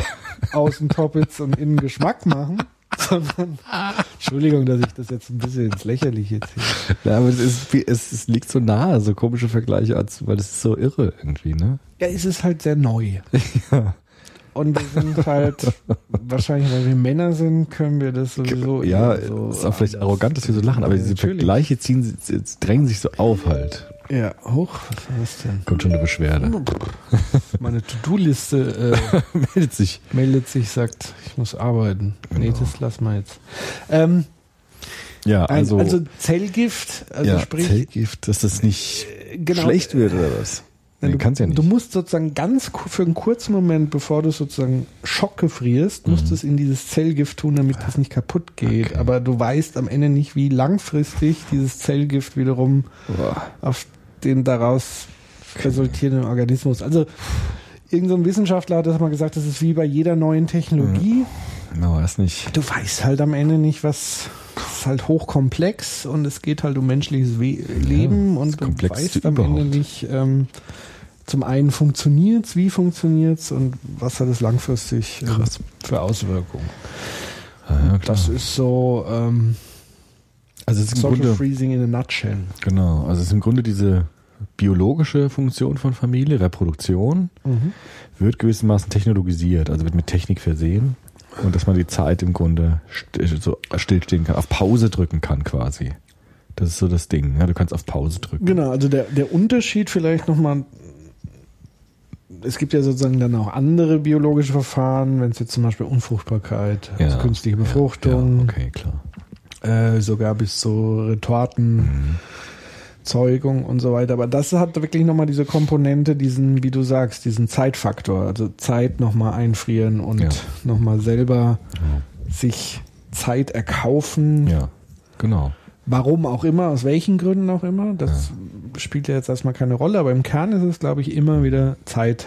außen Toppitz und innen Geschmack machen, sondern Entschuldigung, dass ich das jetzt ein bisschen ins Lächerliche ziehe. Ja, aber es, ist, es, es liegt so nahe, so komische Vergleiche, weil es ist so irre irgendwie, ne? Ja, es ist halt sehr neu. Ja. Und wir sind halt, wahrscheinlich, weil wir Männer sind, können wir das sowieso. Ja, so ist auch vielleicht arrogant, dass wir so lachen, aber diese Natürlich. Vergleiche ziehen, drängen sich so auf halt. Ja, hoch, was war das denn? Kommt schon eine Beschwerde. Meine To-Do-Liste äh, Meldet sich. meldet sich, sagt, ich muss arbeiten. Nee, das lassen wir jetzt. Ähm, Ja, also, also, Zellgift, also ja, sprich, Zellgift, dass das nicht genau, schlecht wird oder was? Nee, du, kannst ja nicht. Du musst sozusagen ganz für einen kurzen Moment, bevor du sozusagen Schock gefrierst, musst du es in dieses Zellgift tun, damit das nicht kaputt geht. Mhm. Okay. Aber du weißt am Ende nicht, wie langfristig dieses Zellgift wiederum Boah. auf den daraus resultierenden Organismus. Also irgendein so ein Wissenschaftler hat das mal gesagt, das ist wie bei jeder neuen Technologie. No, das nicht. Du weißt halt am Ende nicht, was ist halt hochkomplex und es geht halt um menschliches We Leben und du weißt am Ende überhaupt. nicht, ähm, zum einen funktioniert's, wie funktioniert's und was hat es langfristig ähm, für Auswirkungen. Ja. Das ist so ähm, also es ist im Social Grunde, Freezing in a nutshell. genau, also es ist im Grunde diese biologische Funktion von Familie, Reproduktion, wird gewissermaßen technologisiert, also wird mit Technik versehen und dass man die Zeit im Grunde st so stillstehen kann, auf Pause drücken kann quasi. Das ist so das Ding. Ja, du kannst auf Pause drücken. Genau, also der, der Unterschied vielleicht nochmal, es gibt ja sozusagen dann auch andere biologische Verfahren, wenn es jetzt zum Beispiel Unfruchtbarkeit, also künstliche Befruchtung, Ja, okay, klar. äh, sogar bis zu Retorten, Zeugung und so weiter. Aber das hat wirklich nochmal diese Komponente, diesen, wie du sagst, diesen Zeitfaktor, also Zeit nochmal einfrieren und Ja. nochmal selber sich Zeit erkaufen, Ja, genau. Warum auch immer, aus welchen Gründen auch immer, das spielt ja jetzt erstmal keine Rolle, aber im Kern ist es, glaube ich, immer wieder Zeit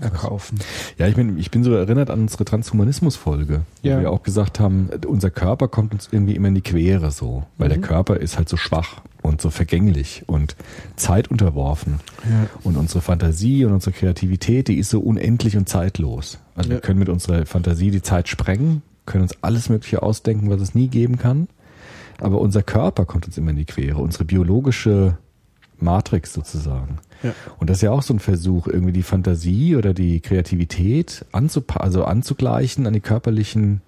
erkaufen. Ja, ich bin, ich bin so erinnert an unsere Transhumanismus-Folge, wo Ja. wir auch gesagt haben, unser Körper kommt uns irgendwie immer in die Quere so, weil Mhm. der Körper ist halt so schwach und so vergänglich und zeitunterworfen. Ja. Und unsere Fantasie und unsere Kreativität, die ist so unendlich und zeitlos. Also wir Ja. können mit unserer Fantasie die Zeit sprengen, können uns alles Mögliche ausdenken, was es nie geben kann. Aber unser Körper kommt uns immer in die Quere, unsere biologische Matrix sozusagen. Ja. Und das ist ja auch so ein Versuch, irgendwie die Fantasie oder die Kreativität anzupa also anzugleichen an die körperlichen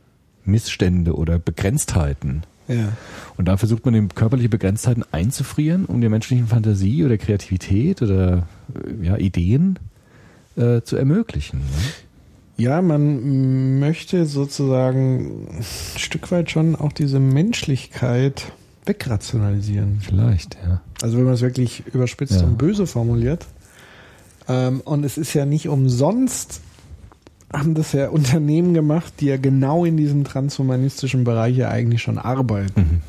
Missstände oder Begrenztheiten. Ja. Und da versucht man die körperliche Begrenztheiten einzufrieren, um der menschlichen Fantasie oder Kreativität oder ja, Ideen äh, zu ermöglichen. Ne? Ja, man möchte sozusagen ein Stück weit schon auch diese Menschlichkeit wegrationalisieren. Vielleicht, ja. Also wenn man es wirklich überspitzt Ja. und böse formuliert. Ähm, und es ist ja nicht umsonst, haben das ja Unternehmen gemacht, die ja genau in diesem transhumanistischen Bereich ja eigentlich schon arbeiten. Mhm.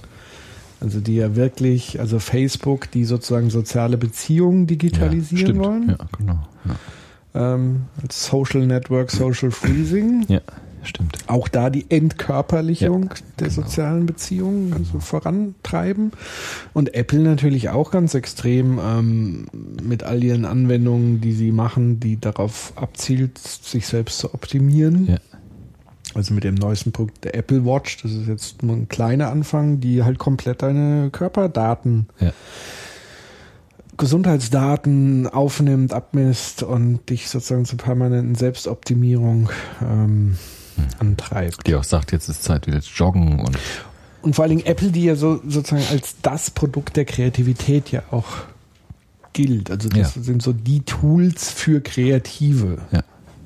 Also die ja wirklich, also Facebook, die sozusagen soziale Beziehungen digitalisieren ja, stimmt. wollen. Ja, genau. Ja, Ähm, Social Network, Social Freezing. ja stimmt. auch da die Entkörperlichung Ja, der genau. sozialen Beziehungen also vorantreiben. Und Apple natürlich auch ganz extrem ähm, mit all ihren Anwendungen, die sie machen, die darauf abzielt, sich selbst zu optimieren. Ja. Also mit dem neuesten Punkt der Apple Watch, das ist jetzt nur ein kleiner Anfang, die halt komplett deine Körperdaten, Ja. Gesundheitsdaten aufnimmt, abmisst und dich sozusagen zur permanenten Selbstoptimierung ähm, antreibt. Die auch sagt, jetzt ist Zeit wieder zu joggen und Und vor allen Dingen Apple, die ja so sozusagen als das Produkt der Kreativität ja auch gilt. Also das Ja. sind so die Tools für Kreative. ja.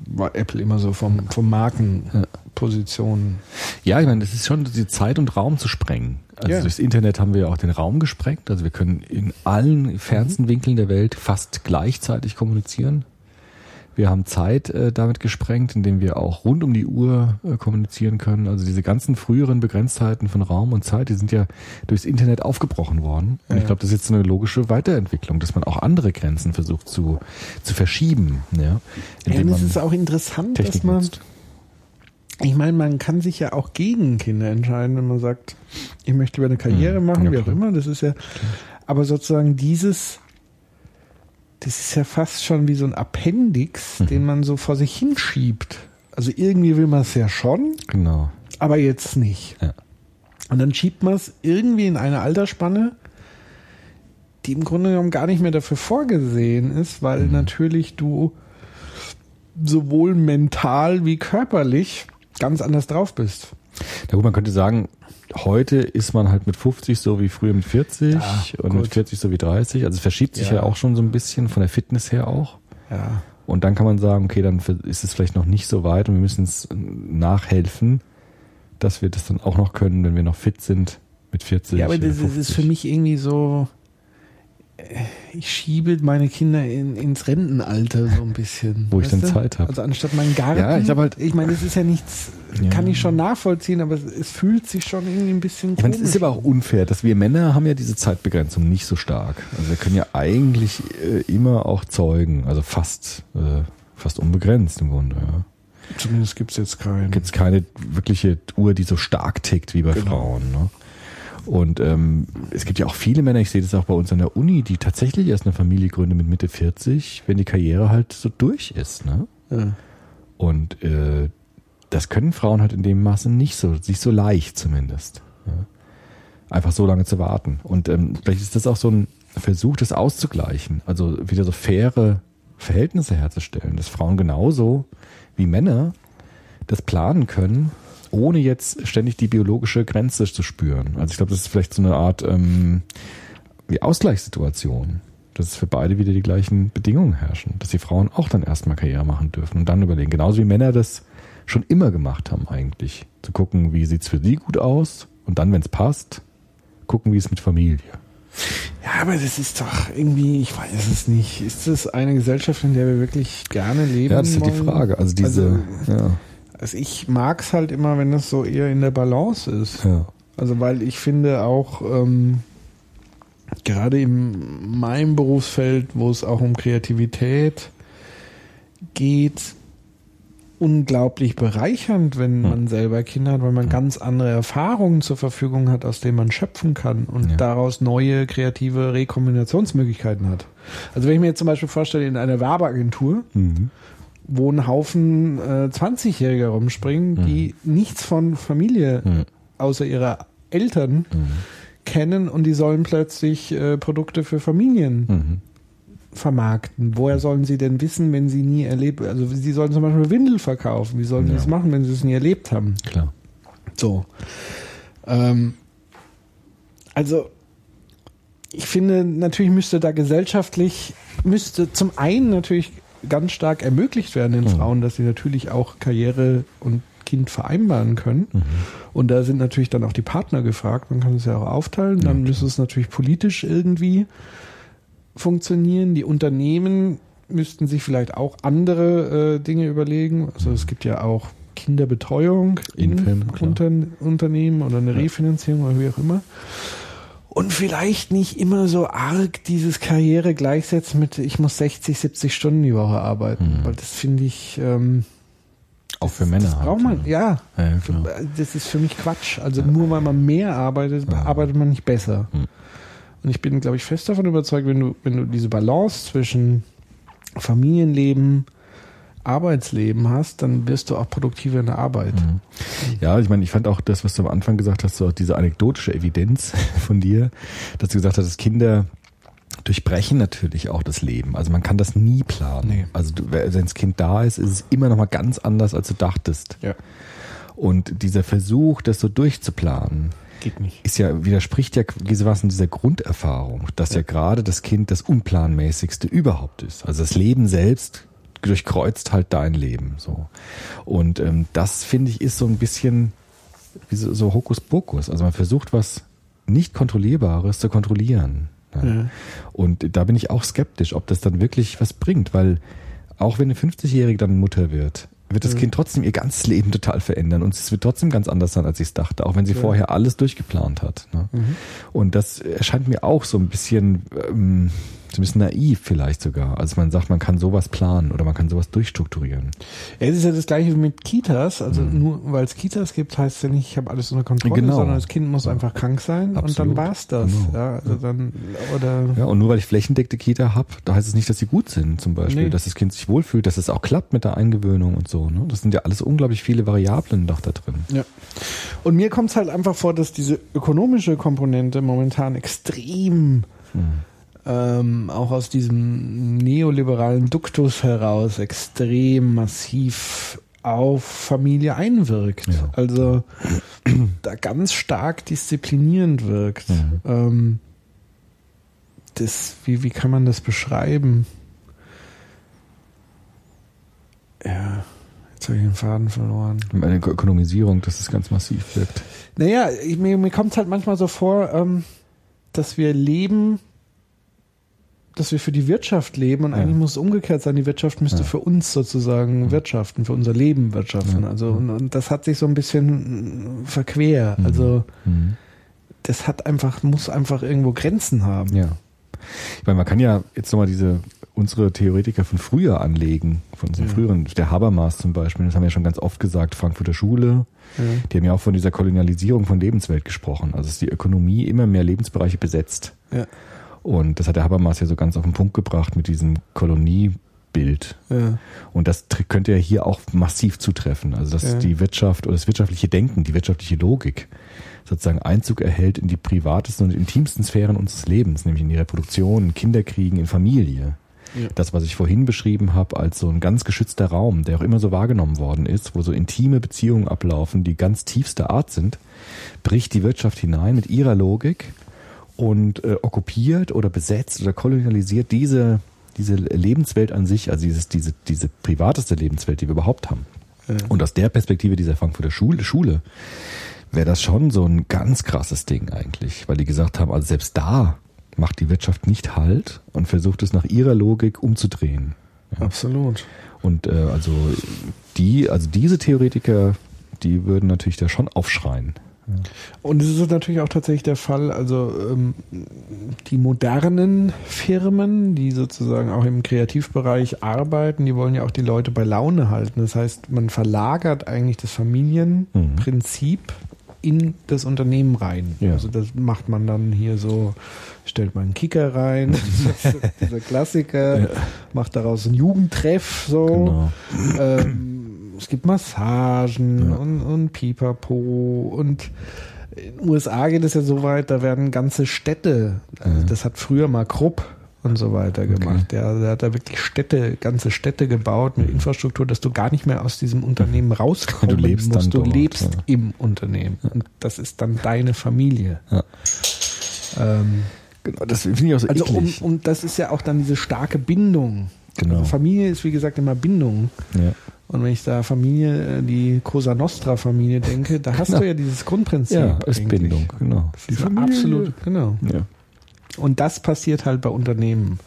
War Apple immer so vom, vom Markenposition. Ja, ich meine, das ist schon die Zeit und Raum zu sprengen. Also Ja. durchs Internet haben wir ja auch den Raum gesprengt. Also wir können in allen fernsten Winkeln der Welt fast gleichzeitig kommunizieren. Wir haben Zeit äh, damit gesprengt, indem wir auch rund um die Uhr äh, kommunizieren können. Also diese ganzen früheren Begrenztheiten von Raum und Zeit, die sind ja durchs Internet aufgebrochen worden. Und Ja. ich glaube, das ist jetzt eine logische Weiterentwicklung, dass man auch andere Grenzen versucht zu, zu verschieben. Ja, Ja, und es ist auch interessant, dass Technik man, nutzt. Ich meine, man kann sich ja auch gegen Kinder entscheiden, wenn man sagt, ich möchte lieber eine Karriere Mhm. machen, Ja, wie auch klar. immer. Das ist ja, aber sozusagen dieses, das ist ja fast schon wie so ein Appendix, Mhm. den man so vor sich hinschiebt. Also irgendwie will man es ja schon, Genau. aber jetzt nicht. Ja. Und dann schiebt man es irgendwie in eine Altersspanne, die im Grunde genommen gar nicht mehr dafür vorgesehen ist, weil Mhm. natürlich du sowohl mental wie körperlich ganz anders drauf bist. Na gut, man könnte sagen, heute ist man halt mit 50 so wie früher mit 40 Ja, und gut. mit 40 so wie 30. Also es verschiebt sich Ja. ja. auch schon so ein bisschen von der Fitness her auch. Ja. Und dann kann man sagen, okay, dann ist es vielleicht noch nicht so weit und wir müssen es nachhelfen, dass wir das dann auch noch können, wenn wir noch fit sind mit 40. Ja, aber das, das ist 50. für mich irgendwie so. Äh, Ich schiebe meine Kinder in, ins Rentenalter so ein bisschen. Wo ich dann du? Zeit hab. Also anstatt meinen Garten. Ja, ich hab halt- Ich meine, das ist ja nichts, Ja. kann ich schon nachvollziehen, aber es, es fühlt sich schon irgendwie ein bisschen Ich meine, es ist aber auch unfair, dass wir Männer haben ja diese Zeitbegrenzung nicht so stark. Also wir können ja eigentlich äh, immer auch zeugen, also fast, äh, fast unbegrenzt im Grunde. Ja. Zumindest gibt es jetzt keinen. gibt es keine wirkliche Uhr, die so stark tickt wie bei Genau. Frauen. Ne? Und ähm, es gibt ja auch viele Männer, ich sehe das auch bei uns an der Uni, die tatsächlich erst eine Familie gründen mit Mitte 40, wenn die Karriere halt so durch ist. Ne? Ja. Und äh, das können Frauen halt in dem Maße nicht so, nicht so leicht zumindest. Ja? Einfach so lange zu warten. Und ähm, vielleicht ist das auch so ein Versuch, das auszugleichen. Also wieder so faire Verhältnisse herzustellen, dass Frauen genauso wie Männer das planen können, ohne jetzt ständig die biologische Grenze zu spüren. Also ich glaube, das ist vielleicht so eine Art ähm, wie Ausgleichssituation, dass es für beide wieder die gleichen Bedingungen herrschen, dass die Frauen auch dann erstmal Karriere machen dürfen und dann überlegen, genauso wie Männer das schon immer gemacht haben eigentlich, zu gucken, wie sieht's für sie gut aus und dann, wenn es passt, gucken, wie es mit Familie. ja, aber das ist doch irgendwie, ich weiß es nicht. Ist das eine Gesellschaft, in der wir wirklich gerne leben? Ja, das ist halt die? Frage. Also diese, ja, Also ich mag es halt immer, wenn das so eher in der Balance ist. ja. Also weil ich finde auch, ähm, gerade in meinem Berufsfeld, wo es auch um Kreativität geht, unglaublich bereichernd, wenn man selber Kinder hat, weil man ganz andere Erfahrungen zur Verfügung hat, aus denen man schöpfen kann und Ja. daraus neue kreative Rekombinationsmöglichkeiten hat. Also wenn ich mir jetzt zum Beispiel vorstelle, in einer Werbeagentur, wo ein Haufen äh, 20-Jähriger rumspringen, die nichts von Familie Mhm. außer ihrer Eltern kennen und die sollen plötzlich äh, Produkte für Familien Mhm. vermarkten. Woher sollen sie denn wissen, wenn sie nie erlebt, also sie sollen zum Beispiel Windel verkaufen. Wie sollen sie Ja. das machen, wenn sie es nie erlebt haben? Klar. So. Ähm, also, ich finde, natürlich müsste da gesellschaftlich, müsste zum einen natürlich ganz stark ermöglicht werden den Frauen, dass sie natürlich auch Karriere und Kind vereinbaren können. Und da sind natürlich dann auch die Partner gefragt. Man kann es ja auch aufteilen. Dann müsste es natürlich politisch irgendwie funktionieren. Die Unternehmen müssten sich vielleicht auch andere äh, Dinge überlegen. Also es gibt ja auch Kinderbetreuung in Infam, klar. unter, Unternehmen oder eine Refinanzierung oder wie auch immer. Und vielleicht nicht immer so arg dieses Karriere gleichsetzen mit, ich muss 60, 70 Stunden die Woche arbeiten. Weil das finde ich, ähm, Auch für Männer. das braucht man, ja. Ja, ja, klar. Das ist für mich Quatsch. Also nur weil man mehr arbeitet, arbeitet man nicht besser. Hm. Und ich bin, glaube ich, fest davon überzeugt, wenn du, wenn du diese Balance zwischen Familienleben, Arbeitsleben hast, dann wirst du auch produktiver in der Arbeit. Hm. Ja, ich meine, ich fand auch das, was du am Anfang gesagt hast, so diese anekdotische Evidenz von dir, dass du gesagt hast, dass Kinder durchbrechen natürlich auch das Leben. Also man kann das nie planen. Nee. Also wenn das Kind da ist, ist es immer noch mal ganz anders, als du dachtest. Ja. Und dieser Versuch, das so durchzuplanen, Geht nicht. ist ja, widerspricht ja gewissermaßen dieser Grunderfahrung, dass ja. gerade das Kind das Unplanmäßigste überhaupt ist. Also das Leben selbst durchkreuzt halt dein Leben, so. Und ähm, das, finde ich, ist so ein bisschen wie so, so Hokuspokus. Also man versucht was nicht Kontrollierbares zu kontrollieren. Ja. Ja. Und da bin ich auch skeptisch, ob das dann wirklich was bringt, weil auch wenn eine 50-Jährige dann Mutter wird, wird das Kind trotzdem ihr ganzes Leben total verändern und es wird trotzdem ganz anders sein, als sie es dachte, auch wenn sie vorher alles durchgeplant hat. Ne? Und das erscheint mir auch so ein bisschen, ähm, so ein bisschen naiv vielleicht sogar. Also man sagt, man kann sowas planen oder man kann sowas durchstrukturieren. Ja, es ist ja das gleiche wie mit Kitas. Also nur weil es Kitas gibt, heißt es ja nicht, ich habe alles unter Kontrolle, Genau. sondern das Kind muss einfach krank sein und Absolut. dann war's das. Genau. Ja, also dann oder Ja, und nur weil ich flächendeckte Kita habe, da heißt es nicht, dass sie gut sind, zum Beispiel, Nee. dass das Kind sich wohlfühlt, dass es auch klappt mit der Eingewöhnung und so. Ne? Das sind ja alles unglaublich viele Variablen doch da drin. Ja. Und mir kommt es halt einfach vor, dass diese ökonomische Komponente momentan extrem ähm, auch aus diesem neoliberalen Duktus heraus extrem massiv auf Familie einwirkt. Ja. Also da ganz stark disziplinierend wirkt. Ähm, das, wie, wie kann man das beschreiben? Ja, jetzt habe ich den Faden verloren. Eine Ökonomisierung, dass es ganz massiv wirkt. Naja, ich, mir, mir kommt es halt manchmal so vor, ähm, dass wir leben, dass wir für die Wirtschaft leben und Ja. eigentlich muss es umgekehrt sein, die Wirtschaft müsste Ja. für uns sozusagen wirtschaften, für unser Leben wirtschaften. Ja. Also und, und das hat sich so ein bisschen verquer. Also Mhm. das hat einfach, muss einfach irgendwo Grenzen haben. Ja. Ich meine, man kann ja jetzt nochmal diese, unsere Theoretiker von früher anlegen, von unseren Ja. früheren, der Habermas zum Beispiel, das haben wir ja schon ganz oft gesagt, Frankfurter Schule, Ja. die haben ja auch von dieser Kolonialisierung von Lebenswelt gesprochen. Also dass die Ökonomie immer mehr Lebensbereiche besetzt. Ja. Und das hat der Habermas ja so ganz auf den Punkt gebracht mit diesem Koloniebild. Ja. Und das könnte ja hier auch massiv zutreffen. Also dass Ja. die Wirtschaft oder das wirtschaftliche Denken, die wirtschaftliche Logik sozusagen Einzug erhält in die privatesten und intimsten Sphären unseres Lebens, nämlich in die Reproduktion, in Kinderkriegen, in Familie. Ja. Das, was ich vorhin beschrieben habe, als so ein ganz geschützter Raum, der auch immer so wahrgenommen worden ist, wo so intime Beziehungen ablaufen, die ganz tiefster Art sind, bricht die Wirtschaft hinein mit ihrer Logik und äh, okkupiert oder besetzt oder kolonialisiert diese, diese Lebenswelt an sich, also dieses, diese, diese privateste Lebenswelt, die wir überhaupt haben. Ja. Und aus der Perspektive dieser Frankfurter Schule, Schule wäre das schon so ein ganz krasses Ding eigentlich, weil die gesagt haben, also selbst da macht die Wirtschaft nicht Halt und versucht es nach ihrer Logik umzudrehen. Absolut. Und äh, also die, also diese Theoretiker, die würden natürlich da schon aufschreien. Und es ist natürlich auch tatsächlich der Fall, also ähm, die modernen Firmen, die sozusagen auch im Kreativbereich arbeiten, die wollen ja auch die Leute bei Laune halten. Das heißt, man verlagert eigentlich das Familienprinzip in das Unternehmen rein. Ja. Also das macht man dann hier so, stellt man einen Kicker rein, dieser Klassiker, macht daraus einen Jugendtreff so. Genau. Ähm, es gibt Massagen Ja. und, und Pipapo und in den USA geht es ja so weit, da werden ganze Städte, also das hat früher mal Krupp und so weiter gemacht. Der, der hat da wirklich Städte, ganze Städte gebaut mit Infrastruktur, dass du gar nicht mehr aus diesem Unternehmen rauskommen Du lebst musst. Du dort, lebst ja. im Unternehmen. Und das ist dann deine Familie. Ja. Ähm, Genau, das finde ich auch so also um, und das ist ja auch dann diese starke Bindung. Genau. Also Familie ist wie gesagt immer Bindung. ja. Und wenn ich da Familie, äh, die Cosa Nostra Familie denke, da hast Genau. du ja dieses Grundprinzip. ja, ist eigentlich. Bindung, genau. Die absolut, genau. Ja. Und das passiert halt bei Unternehmen.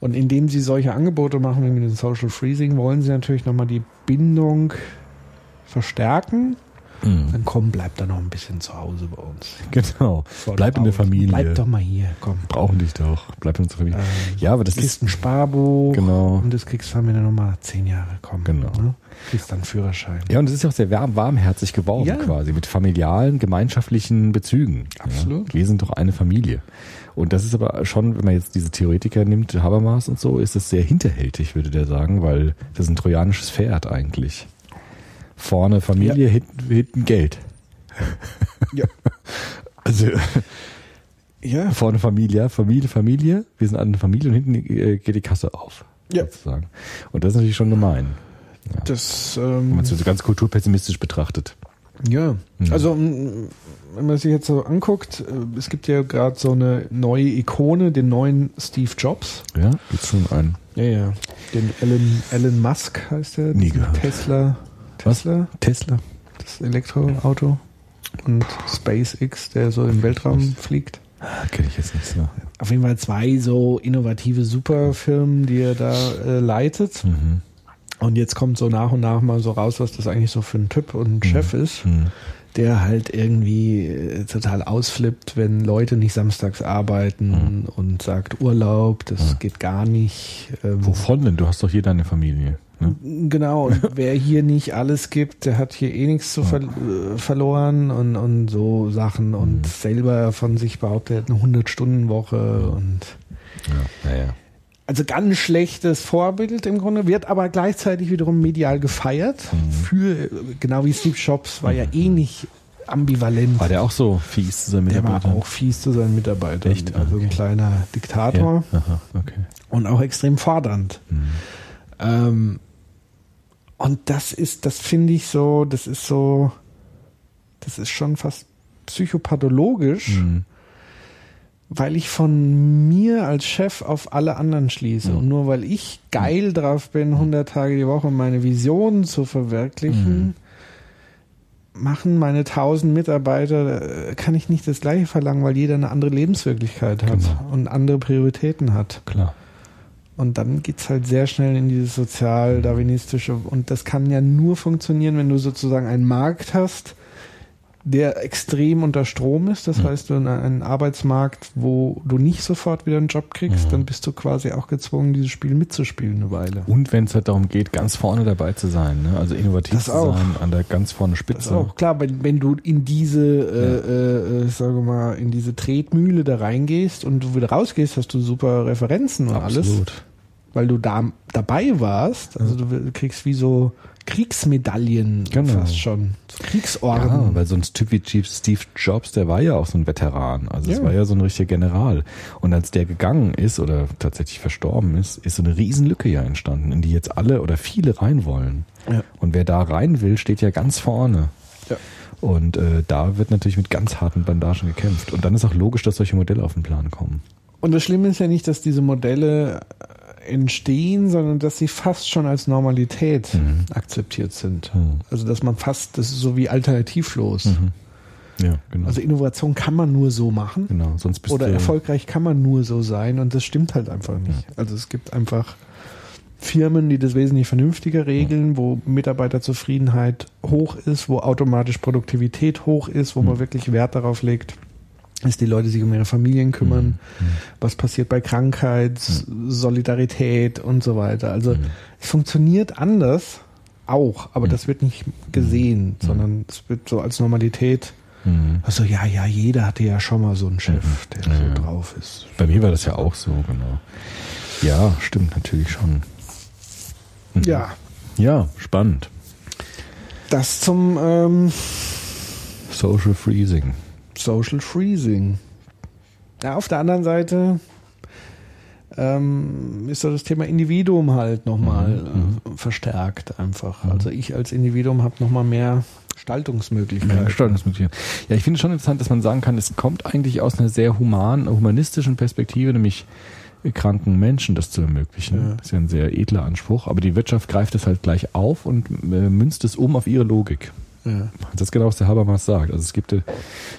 Und indem sie solche Angebote machen wie mit dem Social Freezing, wollen sie natürlich nochmal die Bindung verstärken. Mhm. Dann komm, bleib da noch ein bisschen zu Hause bei uns. Genau. Vor Bleib in der. Familie. Bleib doch mal hier, komm. Brauchen dich doch. Bleib in unserer Familie. Ähm, ja, aber das kriegst ist. ein Sparbuch Genau. und das kriegst dann wieder nochmal zehn Jahre, komm. Genau. Ne? Kriegst dann Führerschein. Ja, und es ist ja auch sehr warm, warmherzig geworden Ja. quasi, mit familialen, gemeinschaftlichen Bezügen. Absolut. Ja. Wir sind doch eine Familie. Und das ist aber schon, wenn man jetzt diese Theoretiker nimmt, Habermas und so, ist das sehr hinterhältig, würde der sagen, weil das ist ein trojanisches Pferd eigentlich. Vorne Familie, hinten, hinten Geld. Ja. Also Ja, vorne Familie, Familie, Familie, wir sind eine Familie und hinten äh, geht die Kasse auf. Ja. Sozusagen. Und das ist natürlich schon gemein, das wenn ähm, man es so ganz kulturpessimistisch betrachtet. Ja, Mhm. also wenn man sich jetzt so anguckt, äh, es gibt ja gerade so eine neue Ikone, den neuen Steve Jobs. Ja, gibt's schon einen. Ja, ja. Den Elon, Elon Musk heißt der. Nie gehört. Tesla. Was? Tesla, Tesla. das Elektroauto. Und SpaceX, der so im Weltraum fliegt. Kenne ich jetzt nicht so. Auf jeden Fall zwei so innovative Superfirmen, die er da äh, leitet. Mhm. Und jetzt kommt so nach und nach mal so raus, was das eigentlich so für ein Typ und ein Chef ist. Mhm. der halt irgendwie äh, total ausflippt, wenn Leute nicht samstags arbeiten und sagt Urlaub, das geht gar nicht. Ähm, Wovon denn? Du hast doch hier deine Familie. Ne? Genau, und wer hier nicht alles gibt, der hat hier eh nichts zu ver äh, verloren und, und so Sachen und selber von sich behauptet, er hat eine 100-Stunden-Woche und Ja, naja. also ganz schlechtes Vorbild im Grunde, wird aber gleichzeitig wiederum medial gefeiert. Für, genau wie Steve Jobs war ja eh nicht ambivalent. War der auch so fies zu seinem Der war auch fies zu seinen Mitarbeitern. Echt? Also ein kleiner Diktator Ja. Aha, okay. und auch extrem fordernd. Ähm, und das ist, das finde ich so, das ist so, das ist schon fast psychopathologisch, Mhm. weil ich von mir als Chef auf alle anderen schließe. Und nur weil ich geil drauf bin, 100 Tage die Woche meine Visionen zu verwirklichen, machen meine 1000 Mitarbeiter, äh, kann ich nicht das gleiche verlangen, weil jeder eine andere Lebenswirklichkeit hat Genau. und andere Prioritäten hat. Klar. Und dann geht's halt sehr schnell in dieses sozial-darwinistische. Und das kann ja nur funktionieren, wenn du sozusagen einen Markt hast, der extrem unter Strom ist. Das heißt, du einen- Arbeitsmarkt, wo du nicht sofort wieder einen Job kriegst, dann bist du quasi auch gezwungen, dieses Spiel mitzuspielen eine Weile. Und wenn es halt darum geht, ganz vorne dabei zu sein, ne? also innovativ Das zu auch. sein, an der ganz vorne Das Spitze. ist auch klar, wenn, wenn du in diese, äh, äh, ich sage mal, in diese Tretmühle da reingehst und du wieder rausgehst, hast du super Referenzen und alles. Absolut. weil du da dabei warst. Also du kriegst wie so Kriegsmedaillen Genau. fast schon. So Kriegsorden. Ja, weil so ein Typ wie Chief Steve Jobs, der war ja auch so ein Veteran. Also es Ja. war ja so ein richtiger General. Und als der gegangen ist oder tatsächlich verstorben ist, ist so eine Riesenlücke ja entstanden, in die jetzt alle oder viele rein wollen. Ja. Und wer da rein will, steht ja ganz vorne. Ja. Und äh, da wird natürlich mit ganz harten Bandagen gekämpft. Und dann ist auch logisch, dass solche Modelle auf den Plan kommen. Und das Schlimme ist ja nicht, dass diese Modelle entstehen, sondern dass sie fast schon als Normalität akzeptiert sind. Mhm. Also dass man fast, das ist so wie alternativlos. Ja, genau. Also Innovation kann man nur so machen. genau, sonst bist Oder du erfolgreich kann man nur so sein und das stimmt halt einfach nicht. Also es gibt einfach Firmen, die das wesentlich vernünftiger regeln, wo Mitarbeiterzufriedenheit hoch ist, wo automatisch Produktivität hoch ist, wo man wirklich Wert darauf legt, dass die Leute sich um ihre Familien kümmern, was passiert bei Krankheit, Solidarität und so weiter. Also es funktioniert anders auch, aber das wird nicht gesehen, sondern es wird so als Normalität. Also ja, ja, jeder hatte ja schon mal so einen Chef, der Ja, so ja. drauf ist. Bei mir war das ja auch so, genau. Ja, stimmt natürlich schon. Ja, Ja, spannend. das zum ähm, Social Freezing. Social Freezing. Ja, auf der anderen Seite ähm, ist so das Thema Individuum halt nochmal äh, verstärkt einfach. Also ich als Individuum habe nochmal mehr Gestaltungsmöglichkeiten. Gestaltungsmöglichkeiten. Ja, ich finde es schon interessant, dass man sagen kann, es kommt eigentlich aus einer sehr human, humanistischen Perspektive, nämlich kranken Menschen das zu ermöglichen. Das ist ja ein sehr edler Anspruch, aber die Wirtschaft greift es halt gleich auf und äh, münzt es um auf ihre Logik. Ja. Das ist genau, was der Habermas sagt. Also es gibt äh,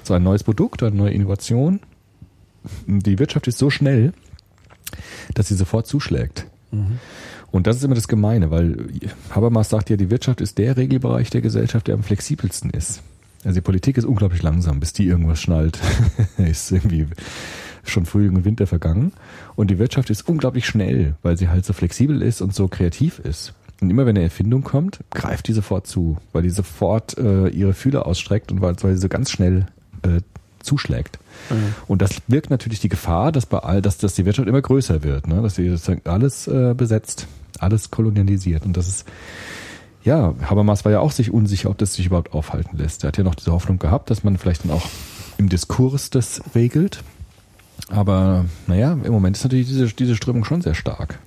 so ein neues Produkt, eine neue Innovation. Die Wirtschaft ist so schnell, dass sie sofort zuschlägt. Und das ist immer das Gemeine, weil Habermas sagt ja, die Wirtschaft ist der Regelbereich der Gesellschaft, der am flexibelsten ist. Also die Politik ist unglaublich langsam, bis die irgendwas schnallt. ist irgendwie schon Frühling und Winter vergangen. Und die Wirtschaft ist unglaublich schnell, weil sie halt so flexibel ist und so kreativ ist. Und immer wenn eine Erfindung kommt, greift die sofort zu, weil die sofort äh, ihre Fühler ausstreckt und weil, weil sie so ganz schnell äh, zuschlägt. Und das birgt natürlich die Gefahr, dass bei all, dass, dass die Wirtschaft immer größer wird, ne? dass sie sozusagen alles äh, besetzt, alles kolonialisiert. Und das ist, ja, Habermas war ja auch sich unsicher, ob das sich überhaupt aufhalten lässt. Er hat ja noch diese Hoffnung gehabt, dass man vielleicht dann auch im Diskurs das regelt. Aber naja, im Moment ist natürlich diese, diese Strömung schon sehr stark.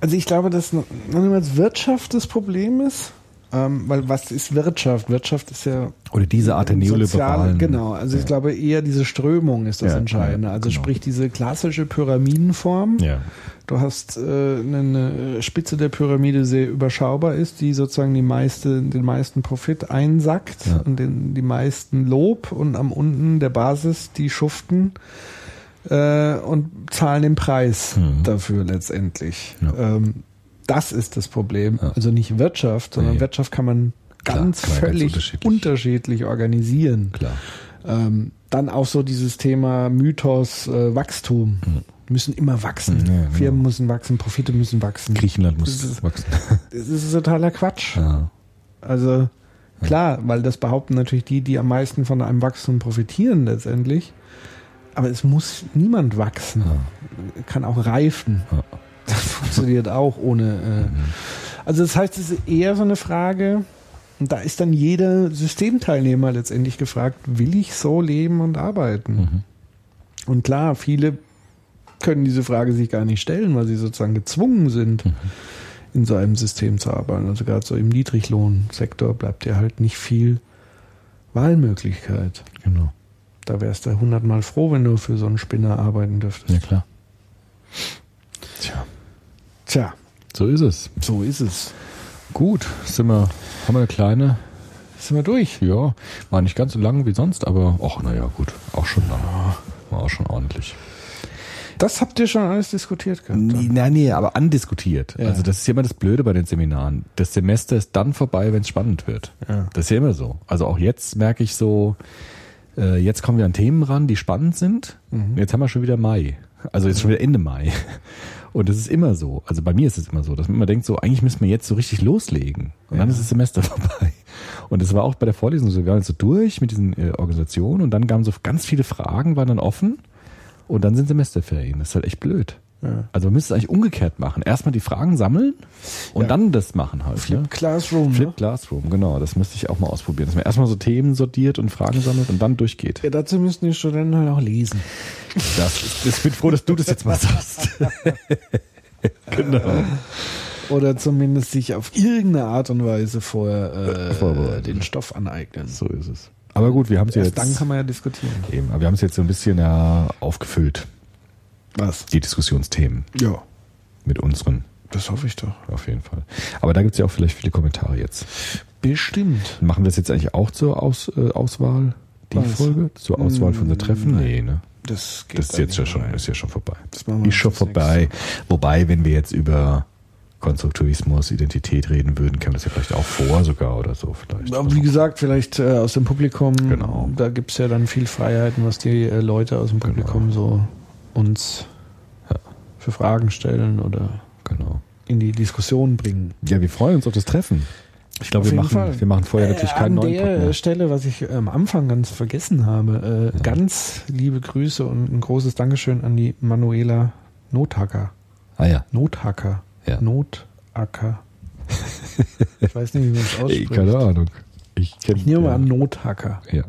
Also ich glaube, dass noch niemals Wirtschaft das Problem ist. Ähm, weil was ist Wirtschaft? Wirtschaft ist ja Oder diese Art der neoliberalen. Genau, also ich glaube eher diese Strömung ist das Ja, Entscheidende. ja, Also genau. sprich diese klassische Pyramidenform. Ja. Du hast äh, eine Spitze der Pyramide sehr überschaubar ist, die sozusagen die meiste, den meisten Profit einsackt Ja. und den, die meisten Lob und am unten der Basis die schuften äh, und zahlen den Preis Mhm. dafür letztendlich. Ja. Ähm, das ist das Problem. Ja. Also nicht Wirtschaft, sondern Nee. Wirtschaft kann man Klar, ganz man ganz völlig unterschiedlich. unterschiedlich organisieren. Klar. Ähm, dann auch so dieses Thema Mythos äh, Wachstum. Müssen immer wachsen. Mhm. Ja, genau. Firmen müssen wachsen, Profite müssen wachsen. Griechenland Das muss ist- wachsen. Das ist totaler Quatsch. Also klar, weil das behaupten natürlich die, die am meisten von einem Wachstum profitieren letztendlich. Aber es muss niemand wachsen. Kann auch reifen. Ja. Das funktioniert auch ohne. Äh, also das heißt, es ist eher so eine Frage, und da ist dann jeder Systemteilnehmer letztendlich gefragt, will ich so leben und arbeiten? Mhm. Und klar, viele können diese Frage sich gar nicht stellen, weil sie sozusagen gezwungen sind, Mhm. in so einem System zu arbeiten. Also gerade so im Niedriglohnsektor bleibt ja halt nicht viel Wahlmöglichkeit. Genau. Da wärst du hundertmal froh, wenn du für so einen Spinner arbeiten dürftest. Ja, klar. Tja, Tja, so ist es. so ist es. Gut, sind wir, haben wir eine kleine, Sind wir durch? ja, war nicht ganz so lang wie sonst, aber ach, naja, gut, auch schon lang. War auch schon ordentlich. Das habt ihr schon alles diskutiert gehabt. Nee, nein, nee, aber andiskutiert. Ja. Also das ist ja immer das Blöde bei den Seminaren. Das Semester ist dann vorbei, wenn es spannend wird. Ja. Das ist ja immer so. Also auch jetzt merke ich so, äh, jetzt kommen wir an Themen ran, die spannend sind. Jetzt haben wir schon wieder Mai. Also jetzt schon wieder Ende Mai. Und das ist immer so. Also bei mir ist es immer so, dass man immer denkt, so eigentlich müssen wir jetzt so richtig loslegen. Und dann ist das Semester vorbei. Und das war auch bei der Vorlesung so. Wir waren jetzt so durch mit diesen äh, Organisationen und dann kamen so ganz viele Fragen, waren dann offen. Und dann sind Semesterferien. Das ist halt echt blöd. Ja. Also man müsste es eigentlich umgekehrt machen. Erstmal die Fragen sammeln und Ja. dann das machen halt. Flip ne? Classroom. Flip Ne? Classroom, genau. Das müsste ich auch mal ausprobieren. Dass man erstmal so Themen sortiert und Fragen sammelt und dann durchgeht. Ja, dazu müssten die Studenten halt auch lesen. Das, ich bin froh, dass du das jetzt mal sagst. genau. Oder zumindest sich auf irgendeine Art und Weise vorher äh, Vorbereiten. den Stoff aneignen. So ist es. Aber gut, wir haben es jetzt. dann kann man ja diskutieren. eben, aber wir haben es jetzt so ein bisschen ja aufgefüllt, Was? die Diskussionsthemen Ja, mit unseren, das hoffe ich doch. auf jeden Fall. Aber da gibt es ja auch vielleicht viele Kommentare jetzt. Bestimmt. Machen wir das jetzt eigentlich auch zur Aus, äh, Auswahl, die Was? Folge? Zur Auswahl von unser Treffen? Nein. Nee, ne? Das, geht Das ist jetzt ja schon, rein. ist ja schon vorbei. Das machen wir Ist schon vorbei. Wobei, wenn wir jetzt über Konstruktivismus, Identität reden würden, käme das ja vielleicht auch vor sogar oder so vielleicht. Aber wie gesagt, vielleicht äh, aus dem Publikum, Genau. da gibt es ja dann viel Freiheiten, was die äh, Leute aus dem Publikum so uns Ja. für Fragen stellen oder Genau. in die Diskussion bringen. Ja, wir freuen uns auf das Treffen. Ich glaube, wir machen, Fall. wir machen vorher natürlich Äh, keinen An neuen der Pod mehr. Stelle, was ich äh, am Anfang ganz vergessen habe, äh, ganz liebe Grüße und ein großes Dankeschön an die Manuela Nothacker. Ah ja. Nothacker. Ja. Notacker. ich weiß nicht, wie man es ausspricht. keine Ahnung. Ich, kenn, Ich nehme mal ja. an Nothacker. Ja.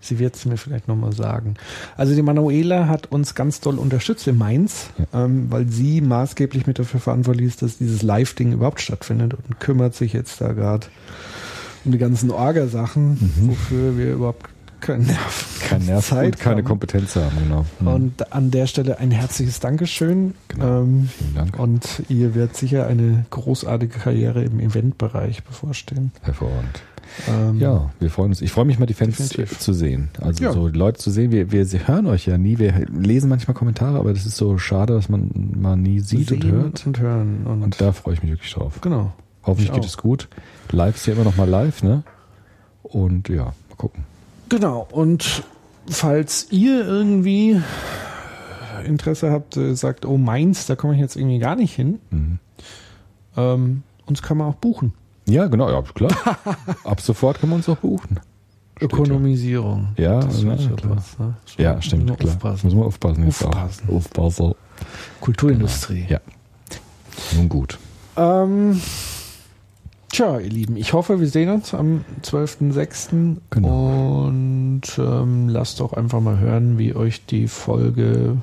Sie wird es mir vielleicht nochmal sagen. Also die Manuela hat uns ganz doll unterstützt in Mainz, ähm, weil sie maßgeblich mit dafür verantwortlich ist, dass dieses Live-Ding überhaupt stattfindet und kümmert sich jetzt da gerade um die ganzen Orgasachen, wofür wir überhaupt keinen Nerv, Kein Nerv Zeit und keine haben. Kompetenz haben, genau. Hm. Und an der Stelle ein herzliches Dankeschön. Genau. Ähm, Vielen Dank. und ihr wird sicher eine großartige Karriere im Eventbereich bevorstehen. Hervorragend. Ähm, Ja, wir freuen uns. Ich freue mich mal, die Fans Definitiv. zu sehen. Also Ja. so die Leute zu sehen. Wir, wir hören euch ja nie. Wir lesen manchmal Kommentare, aber das ist so schade, dass man mal nie sieht und sehen hört. und hören. Und, Und da freue ich mich wirklich drauf. genau. Hoffentlich Ich geht es gut. Live ist ja immer noch mal live, ne? Und ja, mal gucken. Genau, und falls ihr irgendwie Interesse habt, äh, sagt, oh Mainz, da komme ich jetzt irgendwie gar nicht hin, Mhm. ähm, uns kann man auch buchen. Ja, genau, ja, klar. Ab sofort können wir uns auch buchen. Steht Ökonomisierung. Ja, das ja, klar. was, ne? Ja, stimmt, klar. Aufpassen. Müssen wir aufpassen. jetzt auch. Aufpassen. Aufpassen. Kulturindustrie. Ja. Nun gut. Ähm, tja, ihr Lieben, ich hoffe, wir sehen uns am 12.06. Genau. Und ähm, lasst doch einfach mal hören, wie euch die Folge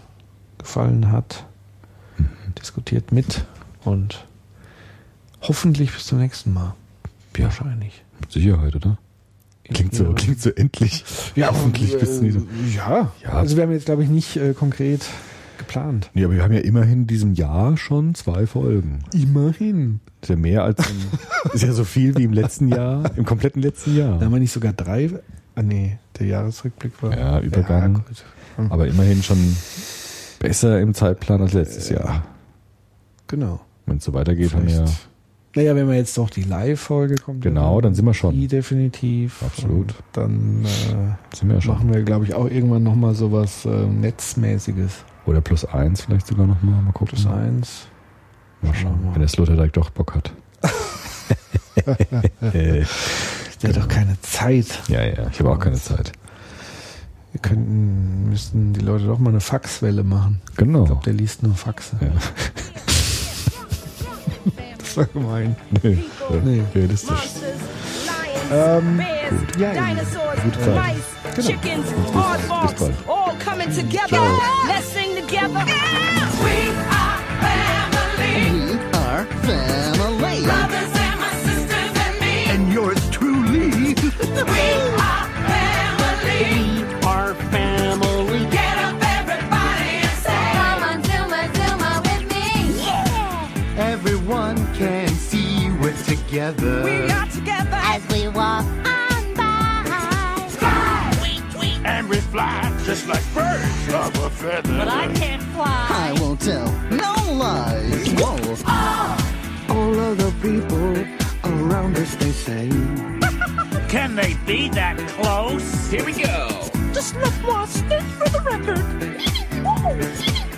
gefallen hat. Mhm. Diskutiert mit und hoffentlich bis zum nächsten Mal. Ja. Wahrscheinlich. Mit Sicherheit, oder? Klingt so, Ja. klingt so endlich. Ja, hoffentlich äh, bis nie. Ja. Ja. Also wir haben jetzt, glaube ich, nicht äh, konkret geplant. Nee, aber wir haben ja immerhin in diesem Jahr schon zwei Folgen. Immerhin. Ist ja mehr als im, ist ja so viel wie im letzten Jahr, im kompletten letzten Jahr. Da haben wir nicht sogar drei. Ah nee, der Jahresrückblick war. Ja, Übergang. gut. Aber immerhin schon besser im Zeitplan als letztes Jahr. Genau. Wenn es so weitergeht, haben wir. Naja, wenn wir jetzt doch die Live-Folge kommt. Genau, dann sind wir schon. Die definitiv. Absolut. Und dann äh, Sind wir schon. machen wir, glaube ich, auch irgendwann nochmal sowas äh, Netzmäßiges. Oder plus eins vielleicht sogar nochmal. Mal gucken. Plus eins. Mal Schauen mal. Wenn der Sloterdijk doch Bock hat. Der hat doch keine Zeit. ja, ja, ich habe auch keine Zeit. Wir könnten, müssten die Leute doch mal eine Faxwelle machen. Genau. Ich glaube, der liest nur Faxe. Ja. Das war gemein. Nee, Nee. realistisch. Monsters, lions, Ähm, bears, gut. Ja, dinosaurs, gute Zeit. mice, Genau. chickens, bis aardvarks, bald. all together. We are together. As we walk on by. Tweet, tweet. And we fly just like birds of a feather. But I can't fly. I won't tell no lies. Whoa. Ah. All of the people around us, they say. Can they be that close? Here we go. Just look more stick for the record.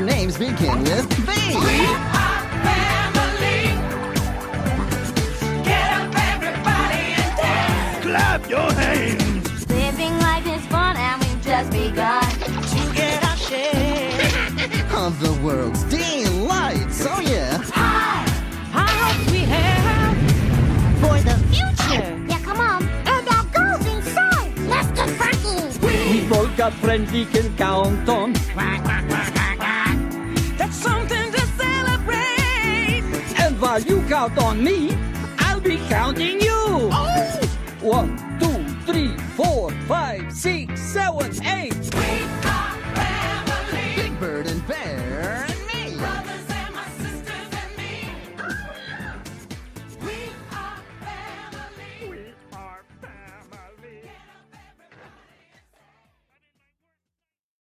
our names begin with B. We are family. Get up, everybody, and dance. Clap your hands. Living life is fun and we've just begun. To get our share. Of the world's delights. Oh, yeah. High hopes we have for the future. Yeah, come on. And our goals inside. Let's get funky. We all got friends we can count on. That's while you count on me, I'll be counting you. Oh! One, two, three, four, five, six, seven, eight. We